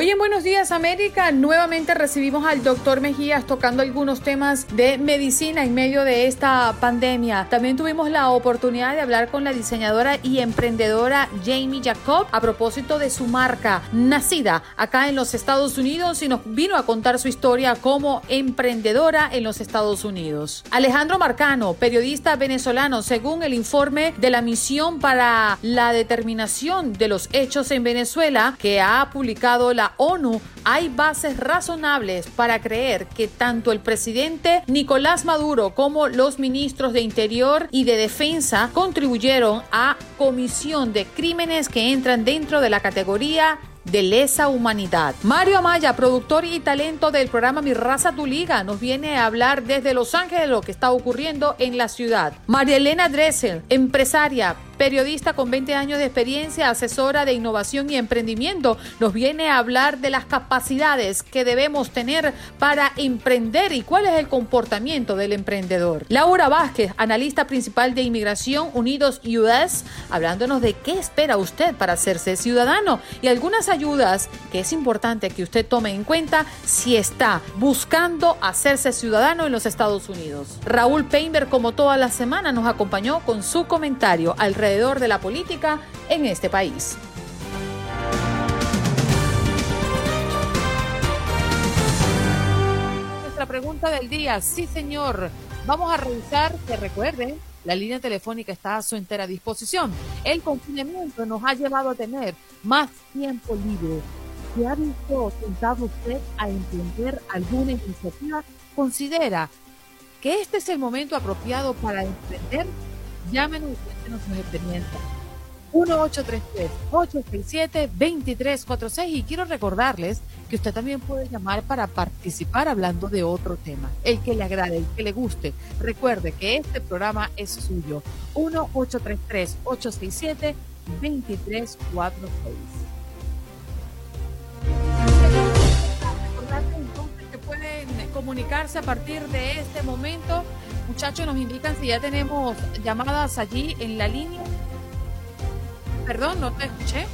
Hoy en Buenos Días América nuevamente recibimos al doctor Mejías tocando algunos temas de medicina en medio de esta pandemia. También tuvimos la oportunidad de hablar con la diseñadora y emprendedora Jamie Jacob a propósito de su marca, nacida acá en los Estados Unidos y nos vino a contar su historia como emprendedora en los Estados Unidos. Alejandro Marcano, periodista venezolano, según el informe de la misión para la determinación de los hechos en Venezuela que ha publicado la ONU, hay bases razonables para creer que tanto el presidente Nicolás Maduro como los ministros de Interior y de Defensa contribuyeron a comisión de crímenes que entran dentro de la categoría de lesa humanidad. Mario Amaya, productor y talento del programa Mi Raza Tu Liga, nos viene a hablar desde Los Ángeles de lo que está ocurriendo en la ciudad. María Elena Dressel, empresaria, periodista con 20 años de experiencia, asesora de innovación y emprendimiento, nos viene a hablar de las capacidades que debemos tener para emprender y cuál es el comportamiento del emprendedor. Laura Vázquez, analista principal de Inmigración Unidos US, hablándonos de qué espera usted para hacerse ciudadano y algunas que es importante que usted tome en cuenta si está buscando hacerse ciudadano en los Estados Unidos. Raúl Peinberg, como toda la semana, nos acompañó con su comentario alrededor de la política en este país. Nuestra pregunta del día, sí señor, vamos a revisar que recuerde, la línea telefónica está a su entera disposición. El confinamiento nos ha llevado a tener más tiempo libre. ¿Se ha visto tentado usted a emprender alguna iniciativa? ¿Considera que este es el momento apropiado para emprender? Llámenos y cuéntenos sus experiencias. 1833-867-2346 y quiero recordarles que usted también puede llamar para participar hablando de otro tema, el que le agrade, el que le guste. Recuerde que este programa es suyo. 1833-867-2346. entonces que pueden comunicarse a partir de este momento Muchachos, nos indican si ya tenemos llamadas allí en la línea. Perdón, no te escuché.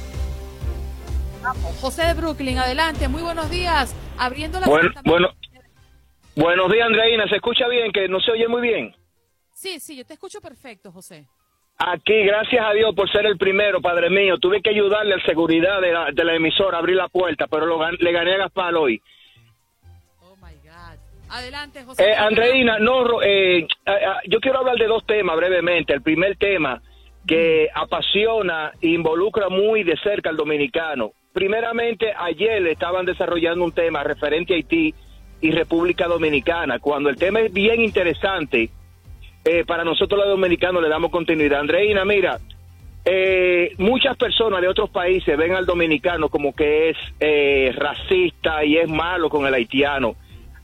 José de Brooklyn, adelante, muy buenos días. Abriendo la bueno, bueno, buenos días, Andreina. ¿Se escucha bien? Que no se oye muy bien. Sí, sí, yo te escucho perfecto, José. Aquí, gracias a Dios por ser el primero, padre mío. Tuve que ayudarle al seguridad de la, de la emisora a abrir la puerta, pero lo, le gané a Gaspar hoy. Adelante, José. Eh, Andreina, no, eh, yo quiero hablar de dos temas brevemente. El primer tema que apasiona e involucra muy de cerca al dominicano. Primeramente, ayer estaban desarrollando un tema referente a Haití y República Dominicana. Cuando el tema es bien interesante, eh, para nosotros los dominicanos le damos continuidad. Andreina, mira, eh, muchas personas de otros países ven al dominicano como que es racista y es malo con el haitiano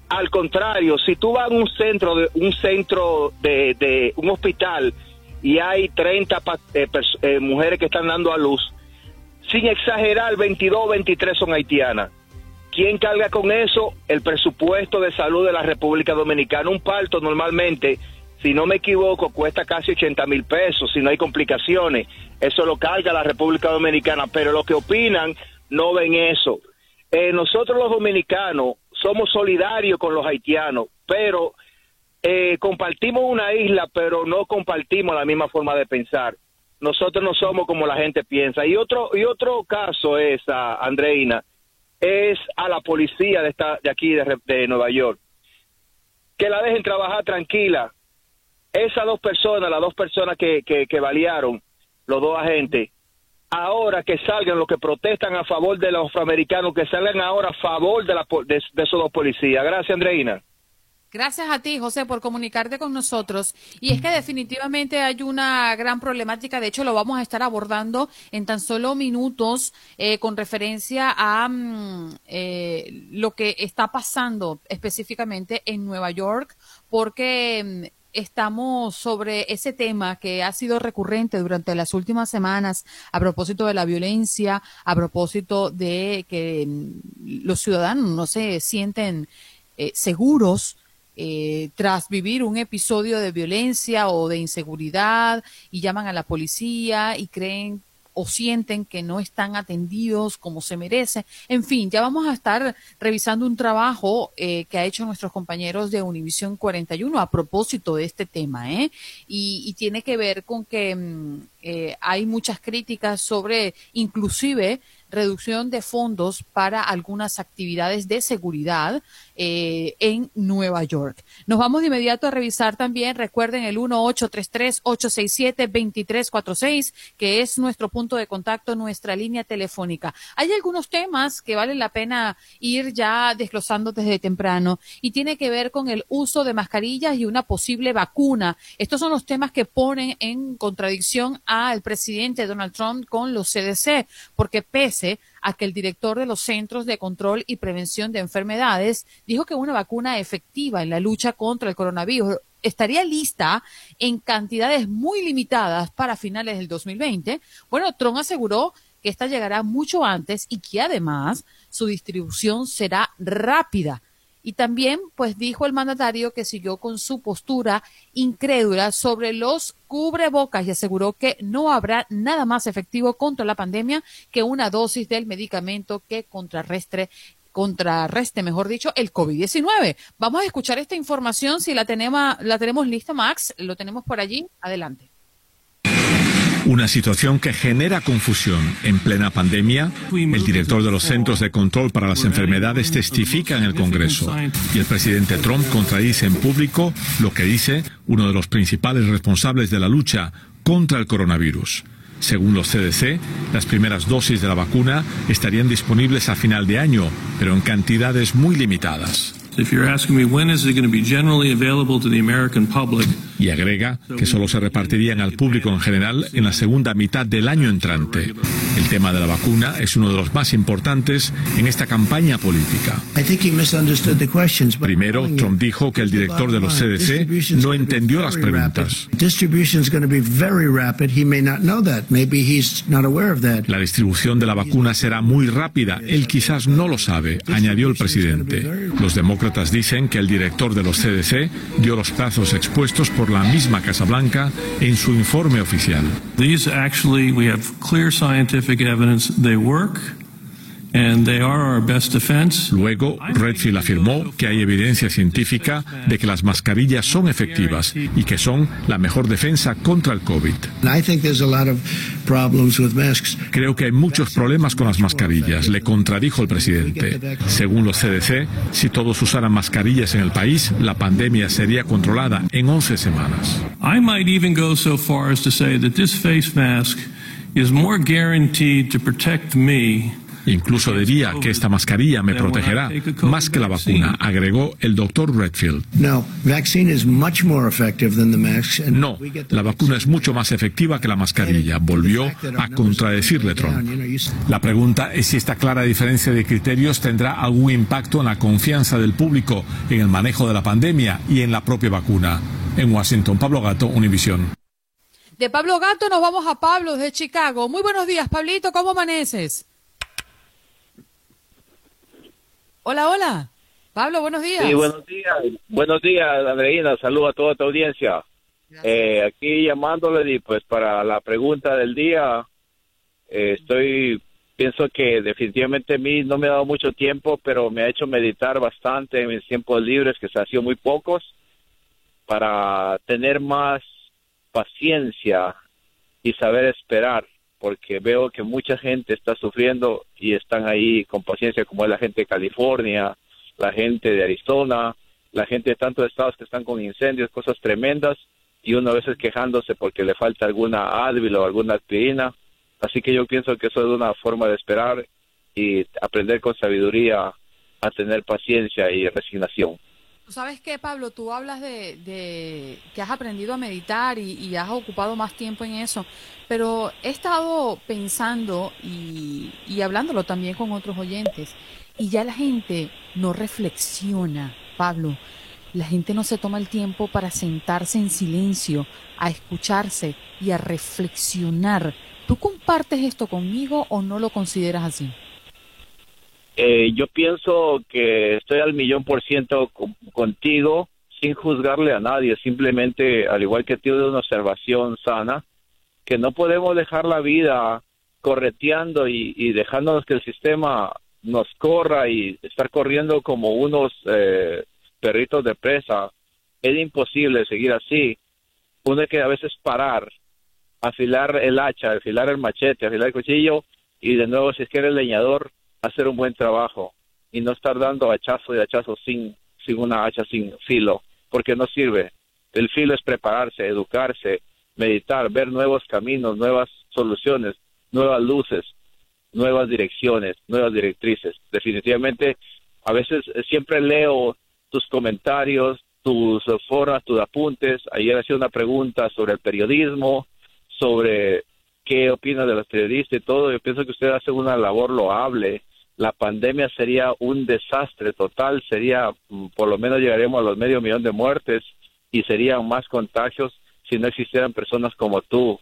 Al contrario, si tú vas a un centro de un centro de, de un hospital y hay 30 eh, eh, mujeres que están dando a luz, sin exagerar, 22 o 23 son haitianas. ¿Quién carga con eso? El presupuesto de salud de la República Dominicana. Un parto normalmente, si no me equivoco, cuesta casi 80 mil pesos si no hay complicaciones. Eso lo carga la República Dominicana, pero los que opinan no ven eso. Eh, nosotros los dominicanos somos solidarios con los haitianos, pero eh, compartimos una isla, pero no compartimos la misma forma de pensar. Nosotros no somos como la gente piensa. Y otro, y otro caso es, a Andreina, es a la policía de, esta, de aquí, de, Nueva York. Que la dejen trabajar tranquila. Esas dos personas, las dos personas que, que, que balearon, los dos agentes, ahora que salgan los que protestan a favor de los afroamericanos, que salgan ahora a favor de, la, de, esos dos policías. Gracias, Andreina. Gracias a ti, José, por comunicarte con nosotros. Y es que definitivamente hay una gran problemática. De hecho, lo vamos a estar abordando en tan solo minutos eh, con referencia a mm, eh, lo que está pasando específicamente en Nueva York, porque mm, estamos sobre ese tema que ha sido recurrente durante las últimas semanas a propósito de la violencia, a propósito de que mm, los ciudadanos no se sienten eh, seguros eh, tras vivir un episodio de violencia o de inseguridad y llaman a la policía y creen o sienten que no están atendidos como se merece. En fin, ya vamos a estar revisando un trabajo eh, que ha hecho nuestros compañeros de Univisión 41 a propósito de este tema, ¿eh? Y, tiene que ver con que mm, eh, hay muchas críticas sobre inclusive reducción de fondos para algunas actividades de seguridad eh, en Nueva York. Nos vamos de inmediato a revisar también, recuerden el 1-833-867-2346, que es nuestro punto de contacto, nuestra línea telefónica. Hay algunos temas que vale la pena ir ya desglosando desde temprano y tiene que ver con el uso de mascarillas y una posible vacuna. Estos son los temas que ponen en contradicción al presidente Donald Trump con los CDC, porque pese que el director de los Centros de Control y Prevención de Enfermedades dijo que una vacuna efectiva en la lucha contra el coronavirus estaría lista en cantidades muy limitadas para finales del 2020. Bueno, Trump aseguró que esta llegará mucho antes y que además su distribución será rápida y también, pues dijo el mandatario que siguió con su postura incrédula sobre los cubrebocas y aseguró que no habrá nada más efectivo contra la pandemia que una dosis del medicamento que contrarrestre contrarreste, mejor dicho, el COVID-19. Vamos a escuchar esta información si la tenemos, la tenemos lista, Max, lo tenemos por allí. Adelante. Una situación que genera confusión. En plena pandemia, el director de los Centros de Control para las Enfermedades testifica en el Congreso y el presidente Trump contradice en público lo que dice uno de los principales responsables de la lucha contra el coronavirus. Según los CDC, las primeras dosis de la vacuna estarían disponibles a final de año, pero en cantidades muy limitadas. Y agrega que solo se repartirían al público en general en la segunda mitad del año entrante. El tema de la vacuna es uno de los más importantes en esta campaña política. Primero, Trump dijo que el director de los CDC no entendió las preguntas. La distribución de la vacuna será muy rápida. Él quizás no lo sabe, añadió el presidente. Los demócratas dicen que el director de los CDC dio los plazos expuestos por la misma Casa Blanca en su informe oficial. These actually, we have clear scientific evidence they work. Luego, Redfield afirmó que hay evidencia científica de que las mascarillas son efectivas y que son la mejor defensa contra el COVID. Creo que hay muchos problemas con las mascarillas, le contradijo el presidente. Según los CDC, si todos usaran mascarillas en el país, la pandemia sería controlada en 11 semanas. I might even go so far as to say that this face mask is more guaranteed to protect me Incluso diría que esta mascarilla me protegerá más que la vacuna, agregó el doctor Redfield. No, la vacuna es mucho más efectiva que la mascarilla, volvió a contradecirle Trump. La pregunta es si esta clara diferencia de criterios tendrá algún impacto en la confianza del público en el manejo de la pandemia y en la propia vacuna. En Washington, Pablo Gato, Univisión. De Pablo Gato nos vamos a Pablo de Chicago. Muy buenos días, Pablito, ¿cómo amaneces? Hola, hola. Pablo, buenos días. Sí, buenos días. Buenos días, Andreina. Saludos a toda tu audiencia. Eh, aquí llamándole pues para la pregunta del día, eh, estoy, pienso que definitivamente a mí no me ha dado mucho tiempo, pero me ha hecho meditar bastante en mis tiempos libres, que se han sido muy pocos, para tener más paciencia y saber esperar porque veo que mucha gente está sufriendo y están ahí con paciencia, como es la gente de California, la gente de Arizona, la gente de tantos estados que están con incendios, cosas tremendas, y uno a veces quejándose porque le falta alguna Advil o alguna aspirina. Así que yo pienso que eso es una forma de esperar y aprender con sabiduría a tener paciencia y resignación. ¿Sabes qué, Pablo? Tú hablas de, que has aprendido a meditar y, has ocupado más tiempo en eso, pero he estado pensando y, y hablándolo también con otros oyentes, y ya la gente no reflexiona, Pablo. La gente no se toma el tiempo para sentarse en silencio, a escucharse y a reflexionar. ¿Tú compartes esto conmigo o no lo consideras así? Eh, yo pienso que estoy al millón por ciento contigo sin juzgarle a nadie, simplemente, al igual que tú, de una observación sana, que no podemos dejar la vida correteando y, dejándonos que el sistema nos corra y estar corriendo como unos eh, perritos de presa. Es imposible seguir así. Uno hay que a veces parar, afilar el hacha, afilar el machete, afilar el cuchillo y de nuevo si es que eres leñador, hacer un buen trabajo y no estar dando hachazo y hachazo sin, sin una hacha, sin filo, porque no sirve. El filo es prepararse, educarse, meditar, ver nuevos caminos, nuevas soluciones, nuevas luces, nuevas direcciones, nuevas directrices. Definitivamente, a veces eh, siempre leo tus comentarios, tus foras, tus apuntes. Ayer hacía una pregunta sobre el periodismo, sobre qué opina de los periodistas y todo. Yo pienso que usted hace una labor loable la pandemia sería un desastre total, sería, mm, por lo menos llegaríamos a los medio millón de muertes y serían más contagios si no existieran personas como tú,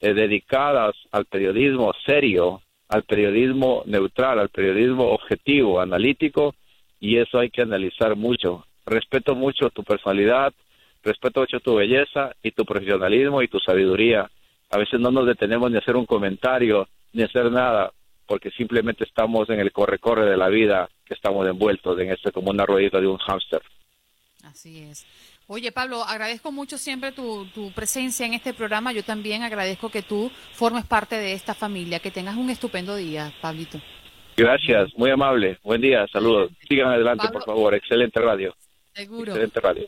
eh, dedicadas al periodismo serio, al periodismo neutral, al periodismo objetivo, analítico, y eso hay que analizar mucho. Respeto mucho tu personalidad, respeto mucho tu belleza y tu profesionalismo y tu sabiduría. A veces no nos detenemos ni a hacer un comentario, ni a hacer nada porque simplemente estamos en el corre-corre de la vida, que estamos envueltos en esto como una ruedita de un hámster. Así es. Oye, Pablo, agradezco mucho siempre tu, presencia en este programa. Yo también agradezco que tú formes parte de esta familia. Que tengas un estupendo día, Pablito. Gracias, muy amable. Buen día, saludos. Sigan adelante, por favor. Excelente radio. Seguro.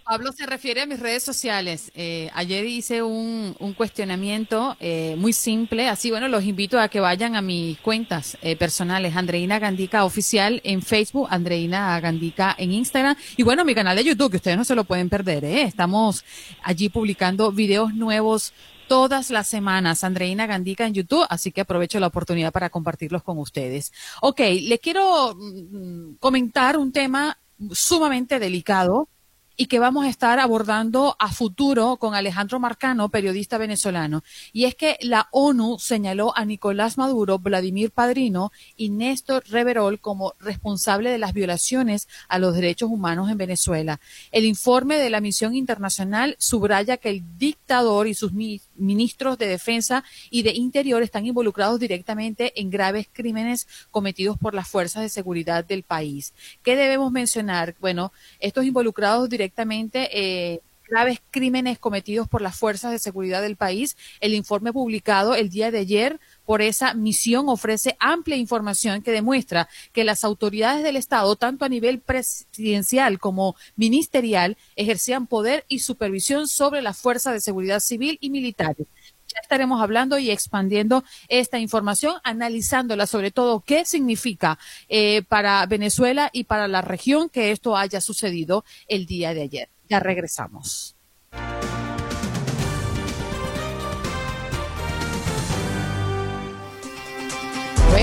Pablo se refiere a mis redes sociales. Eh, ayer hice un, cuestionamiento eh, muy simple, así bueno, los invito a que vayan a mis cuentas eh, personales, Andreina Gandica Oficial en Facebook, Andreina Gandica en Instagram y bueno, mi canal de YouTube, que ustedes no se lo pueden perder, estamos allí publicando videos nuevos todas las semanas, Andreina Gandica en YouTube, así que aprovecho la oportunidad para compartirlos con ustedes. Ok, les quiero mm, mm, comentar un tema sumamente delicado y que vamos a estar abordando a futuro con Alejandro Marcano, periodista venezolano. Y es que la ONU señaló a Nicolás Maduro, Vladimir Padrino y Néstor Reverol como responsable de las violaciones a los derechos humanos en Venezuela. El informe de la misión internacional subraya que el dictador y sus ministros de Defensa y de Interior están involucrados directamente en graves crímenes cometidos por las fuerzas de seguridad del país. ¿Qué debemos mencionar? Bueno, estos involucrados directamente eh, graves crímenes cometidos por las fuerzas de seguridad del país. El informe publicado el día de ayer por esa misión ofrece amplia información que demuestra que las autoridades del Estado, tanto a nivel presidencial como ministerial, ejercían poder y supervisión sobre las fuerzas de seguridad civil y militares ya estaremos hablando y expandiendo esta información, analizándola sobre todo qué significa eh, para Venezuela y para la región que esto haya sucedido el día de ayer. Ya regresamos.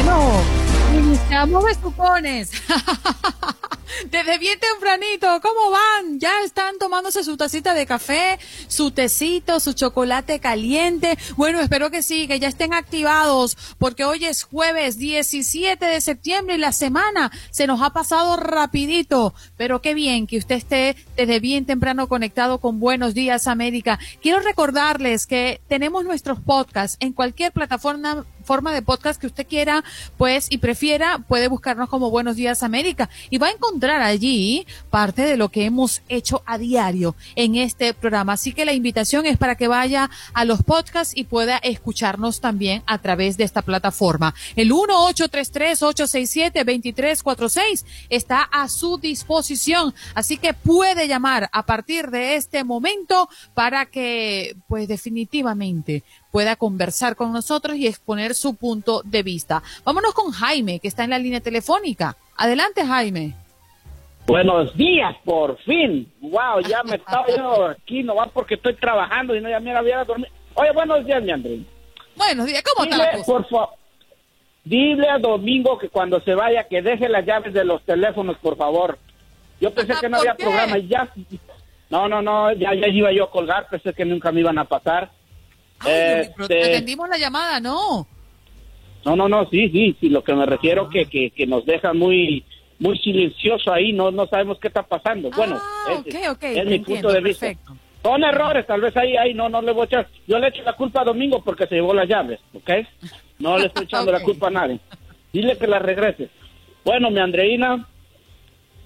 Bueno, iniciamos besucones. Desde bien tempranito, ¿cómo van? Ya están tomándose su tacita de café, su tecito, su chocolate caliente. Bueno, espero que sí, que ya estén activados, porque hoy es jueves 17 de septiembre y la semana se nos ha pasado rapidito. Pero qué bien que usted esté desde bien temprano conectado con Buenos Días América. Quiero recordarles que tenemos nuestros podcasts en cualquier plataforma forma de podcast que usted quiera, pues, y prefiera, puede buscarnos como Buenos Días América y va a encontrar allí parte de lo que hemos hecho a diario en este programa. Así que la invitación es para que vaya a los podcasts y pueda escucharnos también a través de esta plataforma. El 1-833-867-2346 está a su disposición, así que puede llamar a partir de este momento para que, pues, definitivamente pueda conversar con nosotros y exponer su punto de vista. Vámonos con Jaime, que está en la línea telefónica. Adelante, Jaime. Buenos días, por fin. Wow, ya me estaba yo aquí, no va porque estoy trabajando y no ya me había dormido. Oye, buenos días, mi Andrés. Buenos días, ¿cómo está Por favor, dile a Domingo que cuando se vaya que deje las llaves de los teléfonos, por favor. Yo pensé que no había programa y ya... No, no, no, ya, ya iba yo a colgar, pensé que nunca me iban a pasar. Este, atendimos la llamada, ¿no? No, no, no, sí, sí, sí, lo que me refiero que, que, que nos deja muy muy silencioso ahí, no no sabemos qué está pasando. Bueno, ah, es, mi punto de vista. Son errores, tal vez ahí, ahí no, no le voy a echar. Yo le echo la culpa a Domingo porque se llevó las llaves, ¿ok? No le estoy echando la culpa a nadie. Dile que la regrese. Bueno, mi Andreina,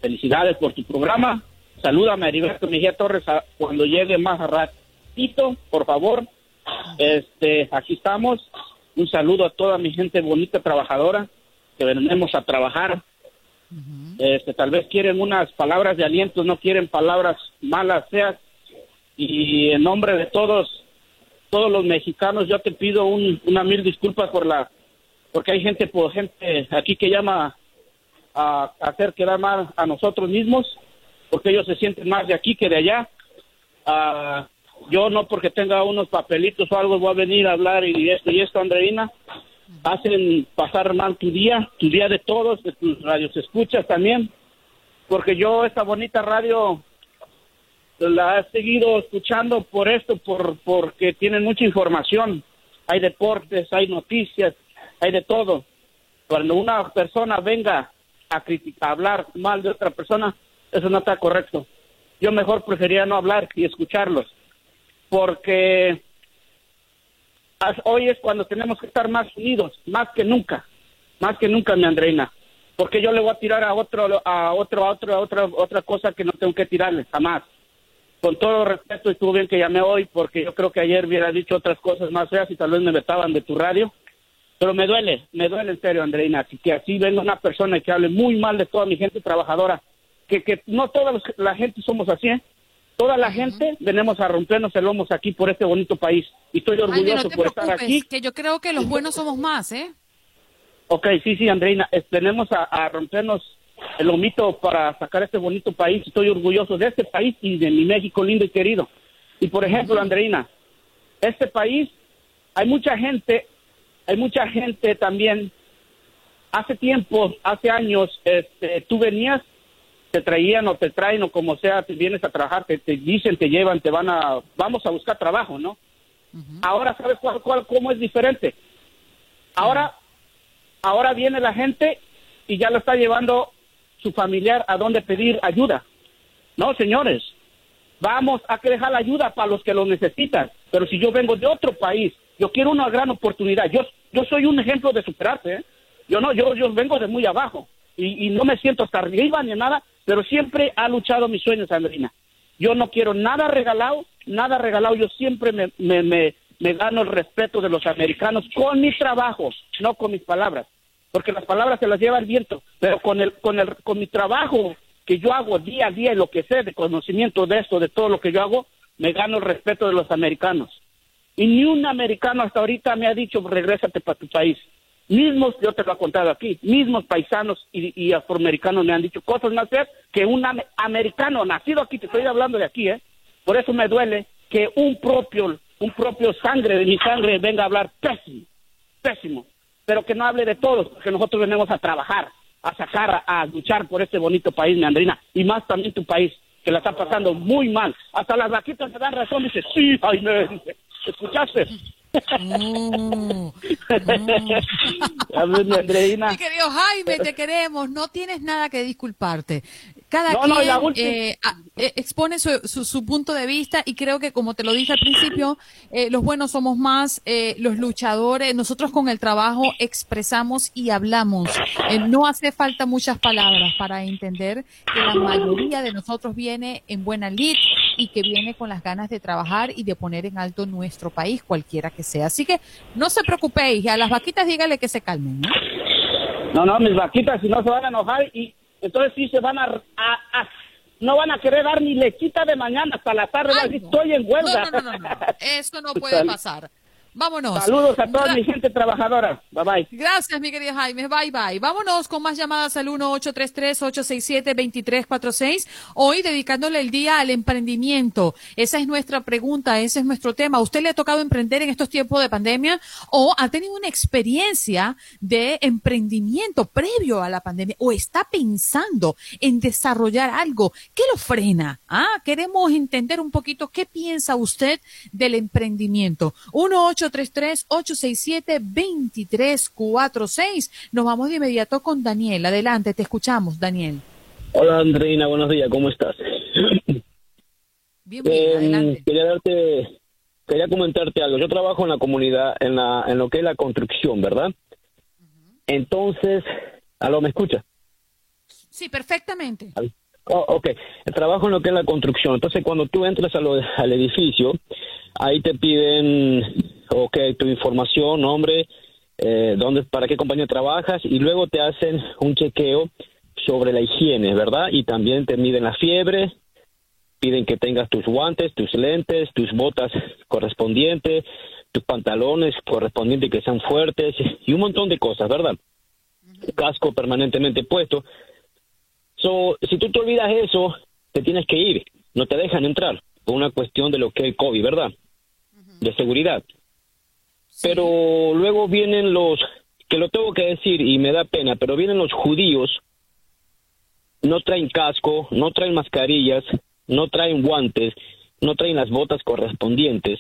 felicidades por tu programa. Salúdame a Heriberto Mejía Torres cuando llegue más a ratito, por favor. Este, aquí estamos. Un saludo a toda mi gente bonita, trabajadora, que venimos a trabajar. Este, tal vez quieren unas palabras de aliento, no quieren palabras malas, seas. Y en nombre de todos, todos los mexicanos, yo te pido una mil disculpas por la, porque hay gente, por gente aquí que llama a, hacer quedar mal a nosotros mismos, porque ellos se sienten más de aquí que de allá. Uh, yo no porque tenga unos papelitos o algo voy a venir a hablar y esto y esto, Andreina. Hacen pasar mal tu día, tu día de todos, de tus radios escuchas también. Porque yo esta bonita radio la he seguido escuchando por esto, por porque tienen mucha información. Hay deportes, hay noticias, hay de todo. Cuando una persona venga a criticar, a hablar mal de otra persona, eso no está correcto. Yo mejor prefería no hablar y escucharlos porque hoy es cuando tenemos que estar más unidos, más que nunca, más que nunca, mi Andreina, porque yo le voy a tirar a otro, a otro, a otro, a otra, otra cosa que no tengo que tirarle, jamás. Con todo respeto, estuvo bien que llamé hoy, porque yo creo que ayer hubiera dicho otras cosas más feas y tal vez me vetaban de tu radio, pero me duele, me duele en serio, Andreina, así que así venga una persona que hable muy mal de toda mi gente trabajadora, que, que no toda la gente somos así, ¿eh? Toda la gente venimos a rompernos el lomo aquí por este bonito país. Y estoy orgulloso por estar aquí. Que yo creo que los buenos somos más, ¿eh? Ok, sí, sí, Andreina. Venimos a, rompernos el lomito para sacar este bonito país. Estoy orgulloso de este país y de mi México lindo y querido. Y por ejemplo, Andreina, este país, hay mucha gente, hay mucha gente también. Hace tiempo, hace años, este, tú venías te traían o te traen o como sea, te vienes a trabajar, te, dicen, te llevan, te van a, vamos a buscar trabajo, ¿no? Ahora, ¿sabes cuál, cuál, cómo es diferente? Ahora, ahora viene la gente y ya lo está llevando su familiar a donde pedir ayuda. No, señores, vamos a que dejar la ayuda para los que lo necesitan. Pero si yo vengo de otro país, yo quiero una gran oportunidad. Yo, yo soy un ejemplo de superarse. ¿eh? Yo no, yo, yo vengo de muy abajo y, y no me siento hasta arriba ni nada, pero siempre ha luchado mis sueños, Andrina. Yo no quiero nada regalado, nada regalado. Yo siempre me, me, me, me gano el respeto de los americanos con mis trabajos, no con mis palabras, porque las palabras se las lleva el viento, pero con el, con el, con mi trabajo que yo hago día a día y lo que sé de conocimiento de esto, de todo lo que yo hago, me gano el respeto de los americanos. Y ni un americano hasta ahorita me ha dicho, regrésate para tu país. Mismos, yo te lo he contado aquí, mismos paisanos y, afroamericanos me han dicho cosas más feas que un americano nacido aquí, te estoy hablando de aquí, ¿eh? Por eso me duele que un propio, un propio sangre de mi sangre venga a hablar pésimo, pésimo, pero que no hable de todos, porque nosotros venimos a trabajar, a sacar, a, luchar por este bonito país, Andrina, y más también tu país, que la está pasando muy mal. Hasta las vaquitas me dan razón, dice, sí, Jaime, ¿escuchaste? Mi querido Jaime, te queremos, no tienes nada que disculparte. Cada quien eh, eh, expone su, su, punto de vista y creo que, como te lo dije al principio, eh, los buenos somos más, los luchadores, nosotros con el trabajo expresamos y hablamos. no hace falta muchas palabras para entender que la mayoría de nosotros viene en buena lid y que viene con las ganas de trabajar y de poner en alto nuestro país, cualquiera que sea. Así que no se preocupéis, a las vaquitas dígale que se calmen. ¿no? No, no, mis vaquitas, si no se van a enojar y entonces sí se van a, no van a querer dar ni lechita de mañana hasta la tarde, estoy en huelga. No, no, no, no, eso no puede pasar. Vámonos. Saludos a toda mi gente trabajadora. Bye bye. Gracias, mi querida Jaime. Bye bye. Vámonos con más llamadas al 1-833-867-2346. Hoy dedicándole el día al emprendimiento. Esa es nuestra pregunta, ese es nuestro tema. usted le ha tocado emprender en estos tiempos de pandemia o ha tenido una experiencia de emprendimiento previo a la pandemia o está pensando en desarrollar algo? ¿Qué lo frena? Ah, queremos entender un poquito qué piensa usted del emprendimiento. 1 833-867-2346. Nos vamos de inmediato con Daniel. Adelante, te escuchamos, Daniel. Hola, Andreina, buenos días, ¿cómo estás? Bien, bien, em, adelante. Quería darte, quería comentarte algo. Yo trabajo en la comunidad, en, la, en lo que es la construcción, ¿verdad? Entonces, ¿aló, me escucha? Sí, perfectamente. Oh, ok, trabajo en lo que es la construcción. Entonces, cuando tú entras al edificio, ahí te piden, ok, tu información, nombre, eh, dónde, para qué compañía trabajas y luego te hacen un chequeo sobre la higiene, ¿verdad? Y también te miden la fiebre, piden que tengas tus guantes, tus lentes, tus botas correspondientes, tus pantalones correspondientes que sean fuertes y un montón de cosas, ¿verdad? Casco permanentemente puesto. So, si tú te olvidas eso, te tienes que ir, no te dejan entrar por una cuestión de lo que es el COVID, ¿verdad? de seguridad. Pero luego vienen los, que lo tengo que decir y me da pena, pero vienen los judíos, no traen casco, no traen mascarillas, no traen guantes, no traen las botas correspondientes,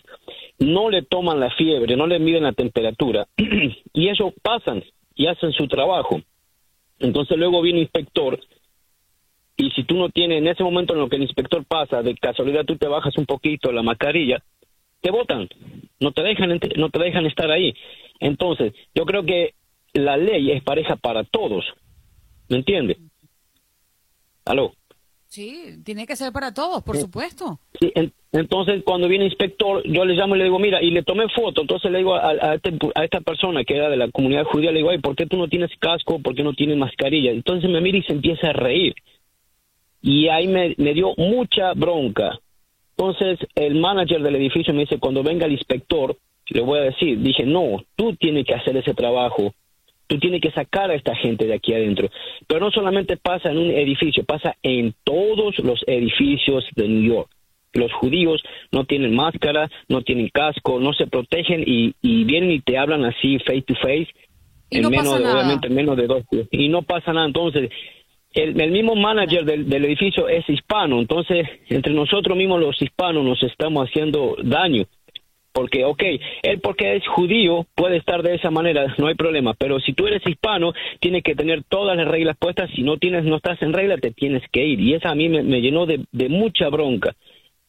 no le toman la fiebre, no le miden la temperatura y eso pasan y hacen su trabajo. Entonces luego viene el inspector y si tú no tienes en ese momento en lo que el inspector pasa, de casualidad tú te bajas un poquito la mascarilla, te votan, no te dejan, no te dejan estar ahí. Entonces, yo creo que la ley es pareja para todos, ¿me entiendes? ¿Aló? Sí, tiene que ser para todos, por supuesto. Sí, entonces cuando viene el inspector, yo le llamo y le digo, mira, y le tomé foto, entonces le digo a, este, a, esta persona que era de la comunidad judía, le digo, ay, ¿por qué tú no tienes casco? ¿Por qué no tienes mascarilla? Entonces me mira y se empieza a reír. Y ahí me, me dio mucha bronca. Entonces, el manager del edificio me dice, cuando venga el inspector, le voy a decir, dije, no, tú tienes que hacer ese trabajo, tú tienes que sacar a esta gente de aquí adentro. Pero no solamente pasa en un edificio, pasa en todos los edificios de New York. Los judíos no tienen máscara, no tienen casco, no se protegen y, vienen y te hablan así face to face. en menos, obviamente, menos de dos. Y no pasa nada. Entonces, el, mismo manager del, edificio es hispano, entonces entre nosotros mismos los hispanos nos estamos haciendo daño. Porque, ok, él porque es judío puede estar de esa manera, no hay problema, pero si tú eres hispano, tienes que tener todas las reglas puestas, si no tienes, no estás en regla, te tienes que ir. Y eso a mí me, llenó de, mucha bronca,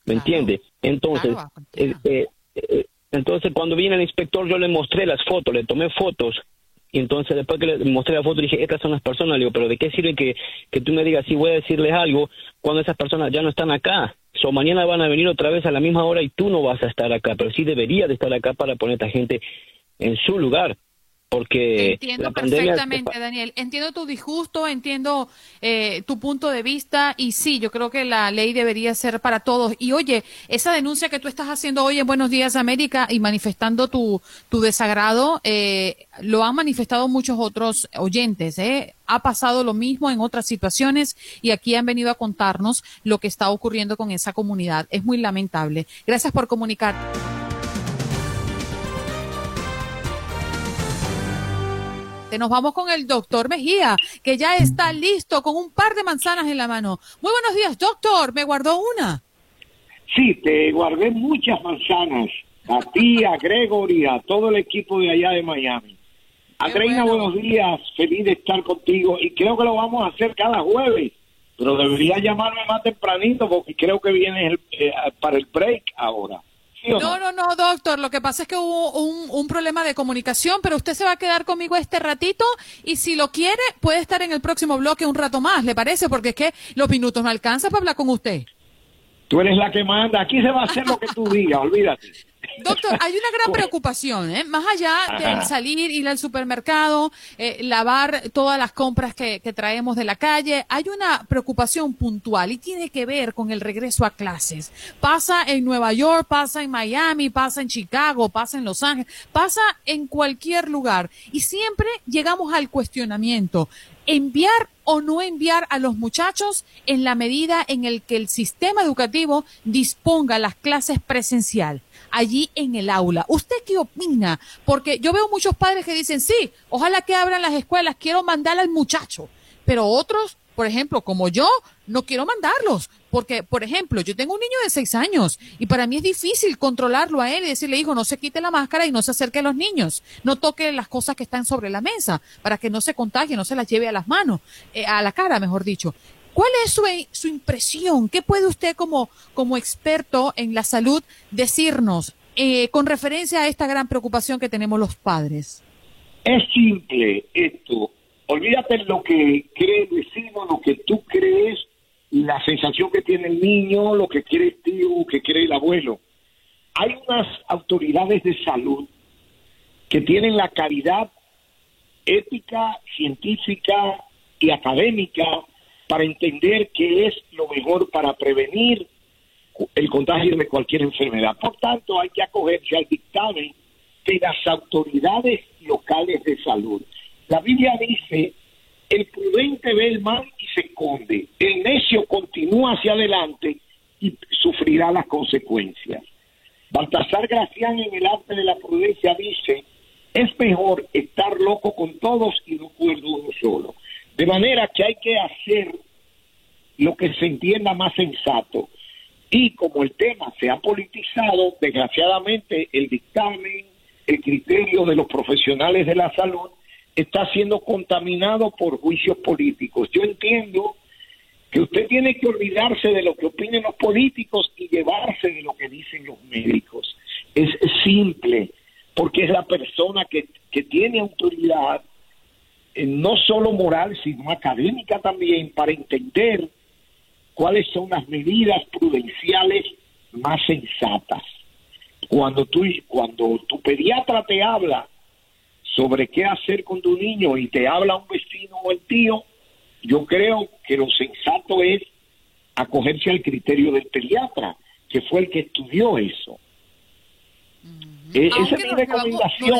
¿me entiende? Entonces, eh, eh, eh, entonces cuando viene el inspector yo le mostré las fotos, le tomé fotos y entonces después que le mostré la foto dije, estas son las personas, le digo, pero ¿de qué sirve que, que tú me digas, si voy a decirles algo cuando esas personas ya no están acá? So, mañana van a venir otra vez a la misma hora y tú no vas a estar acá, pero sí debería de estar acá para poner a esta gente en su lugar. Porque entiendo perfectamente, Daniel. Entiendo tu disgusto, entiendo eh, tu punto de vista y sí, yo creo que la ley debería ser para todos. Y oye, esa denuncia que tú estás haciendo hoy en Buenos Días América y manifestando tu, tu desagrado, eh, lo han manifestado muchos otros oyentes. ¿eh? Ha pasado lo mismo en otras situaciones y aquí han venido a contarnos lo que está ocurriendo con esa comunidad. Es muy lamentable. Gracias por comunicar. Nos vamos con el doctor Mejía, que ya está listo con un par de manzanas en la mano. Muy buenos días, doctor. ¿Me guardó una? Sí, te guardé muchas manzanas. A ti, a Gregory, a todo el equipo de allá de Miami. Andreina, buenos días. Feliz de estar contigo. Y creo que lo vamos a hacer cada jueves. Pero debería llamarme más tempranito porque creo que viene el, eh, para el break ahora. No, no, no, doctor. Lo que pasa es que hubo un, un, problema de comunicación, pero usted se va a quedar conmigo este ratito y si lo quiere, puede estar en el próximo bloque un rato más, ¿le parece? Porque es que los minutos no alcanzan para hablar con usted. Tú eres la que manda. Aquí se va a hacer lo que tú digas, olvídate. Doctor, hay una gran preocupación, ¿eh? más allá de salir, ir al supermercado, eh, lavar todas las compras que, que, traemos de la calle, hay una preocupación puntual y tiene que ver con el regreso a clases. Pasa en Nueva York, pasa en Miami, pasa en Chicago, pasa en Los Ángeles, pasa en cualquier lugar y siempre llegamos al cuestionamiento enviar o no enviar a los muchachos en la medida en el que el sistema educativo disponga las clases presencial allí en el aula. ¿Usted qué opina? Porque yo veo muchos padres que dicen, sí, ojalá que abran las escuelas, quiero mandar al muchacho, pero otros, por ejemplo, como yo, no quiero mandarlos, porque, por ejemplo, yo tengo un niño de seis años y para mí es difícil controlarlo a él y decirle, hijo, no se quite la máscara y no se acerque a los niños, no toque las cosas que están sobre la mesa para que no se contagie, no se las lleve a las manos, eh, a la cara, mejor dicho. ¿Cuál es su, su, impresión? ¿Qué puede usted como, como experto en la salud decirnos eh, con referencia a esta gran preocupación que tenemos los padres? Es simple esto. Olvídate lo que cree vecino, lo que tú crees, la sensación que tiene el niño, lo que quiere el tío, que quiere el abuelo. Hay unas autoridades de salud que tienen la caridad ética, científica y académica para entender qué es lo mejor para prevenir el contagio de cualquier enfermedad. Por tanto, hay que acogerse al dictamen de las autoridades locales de salud. La Biblia dice, el prudente ve el mal y se esconde, el necio continúa hacia adelante y sufrirá las consecuencias. Baltasar Gracián en el arte de la prudencia dice, es mejor estar loco con todos y no cuerdo uno solo. De manera que hay que hacer lo que se entienda más sensato. Y como el tema se ha politizado, desgraciadamente el dictamen, el criterio de los profesionales de la salud está siendo contaminado por juicios políticos. Yo entiendo que usted tiene que olvidarse de lo que opinen los políticos y llevarse de lo que dicen los médicos. Es simple, porque es la persona que, que tiene autoridad no solo moral, sino académica también, para entender cuáles son las medidas prudenciales más sensatas. Cuando, tú, cuando tu pediatra te habla sobre qué hacer con tu niño y te habla un vecino o el tío, yo creo que lo sensato es acogerse al criterio del pediatra, que fue el que estudió eso. E-, esa es mi recomendación.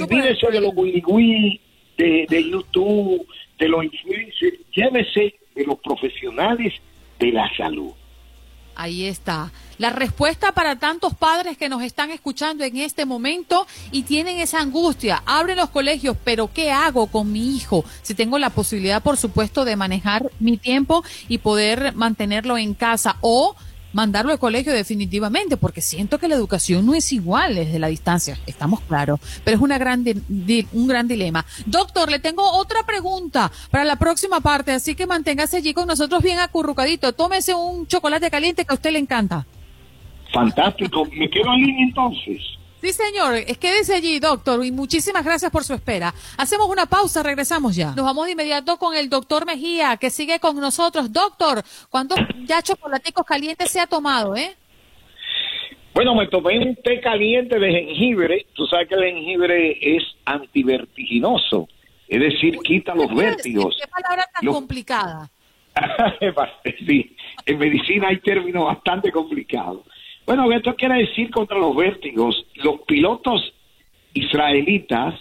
Olvídese de los wii de, de YouTube, de los influencers, llévese de los profesionales de la salud. Ahí está. La respuesta para tantos padres que nos están escuchando en este momento y tienen esa angustia. Abren los colegios, pero ¿qué hago con mi hijo? Si tengo la posibilidad, por supuesto, de manejar mi tiempo y poder mantenerlo en casa o mandarlo al colegio definitivamente, porque siento que la educación no es igual desde la distancia, estamos claros, pero es una gran un gran dilema. Doctor, le tengo otra pregunta para la próxima parte, así que manténgase allí con nosotros bien acurrucadito, tómese un chocolate caliente que a usted le encanta. Fantástico, me quedo en línea entonces. Sí, señor. Es quédese allí, doctor, y muchísimas gracias por su espera. Hacemos una pausa, regresamos ya. Nos vamos de inmediato con el doctor Mejía, que sigue con nosotros. Doctor, ¿cuántos ya chocolaticos calientes se ha tomado, eh? Bueno, me tomé un té caliente de jengibre. Tú sabes que el jengibre es antivertiginoso, es decir, quita los vértigos. ¿Qué palabra tan complicada? sí, en medicina hay términos bastante complicados. Bueno, esto quiere decir contra los vértigos. Los pilotos israelitas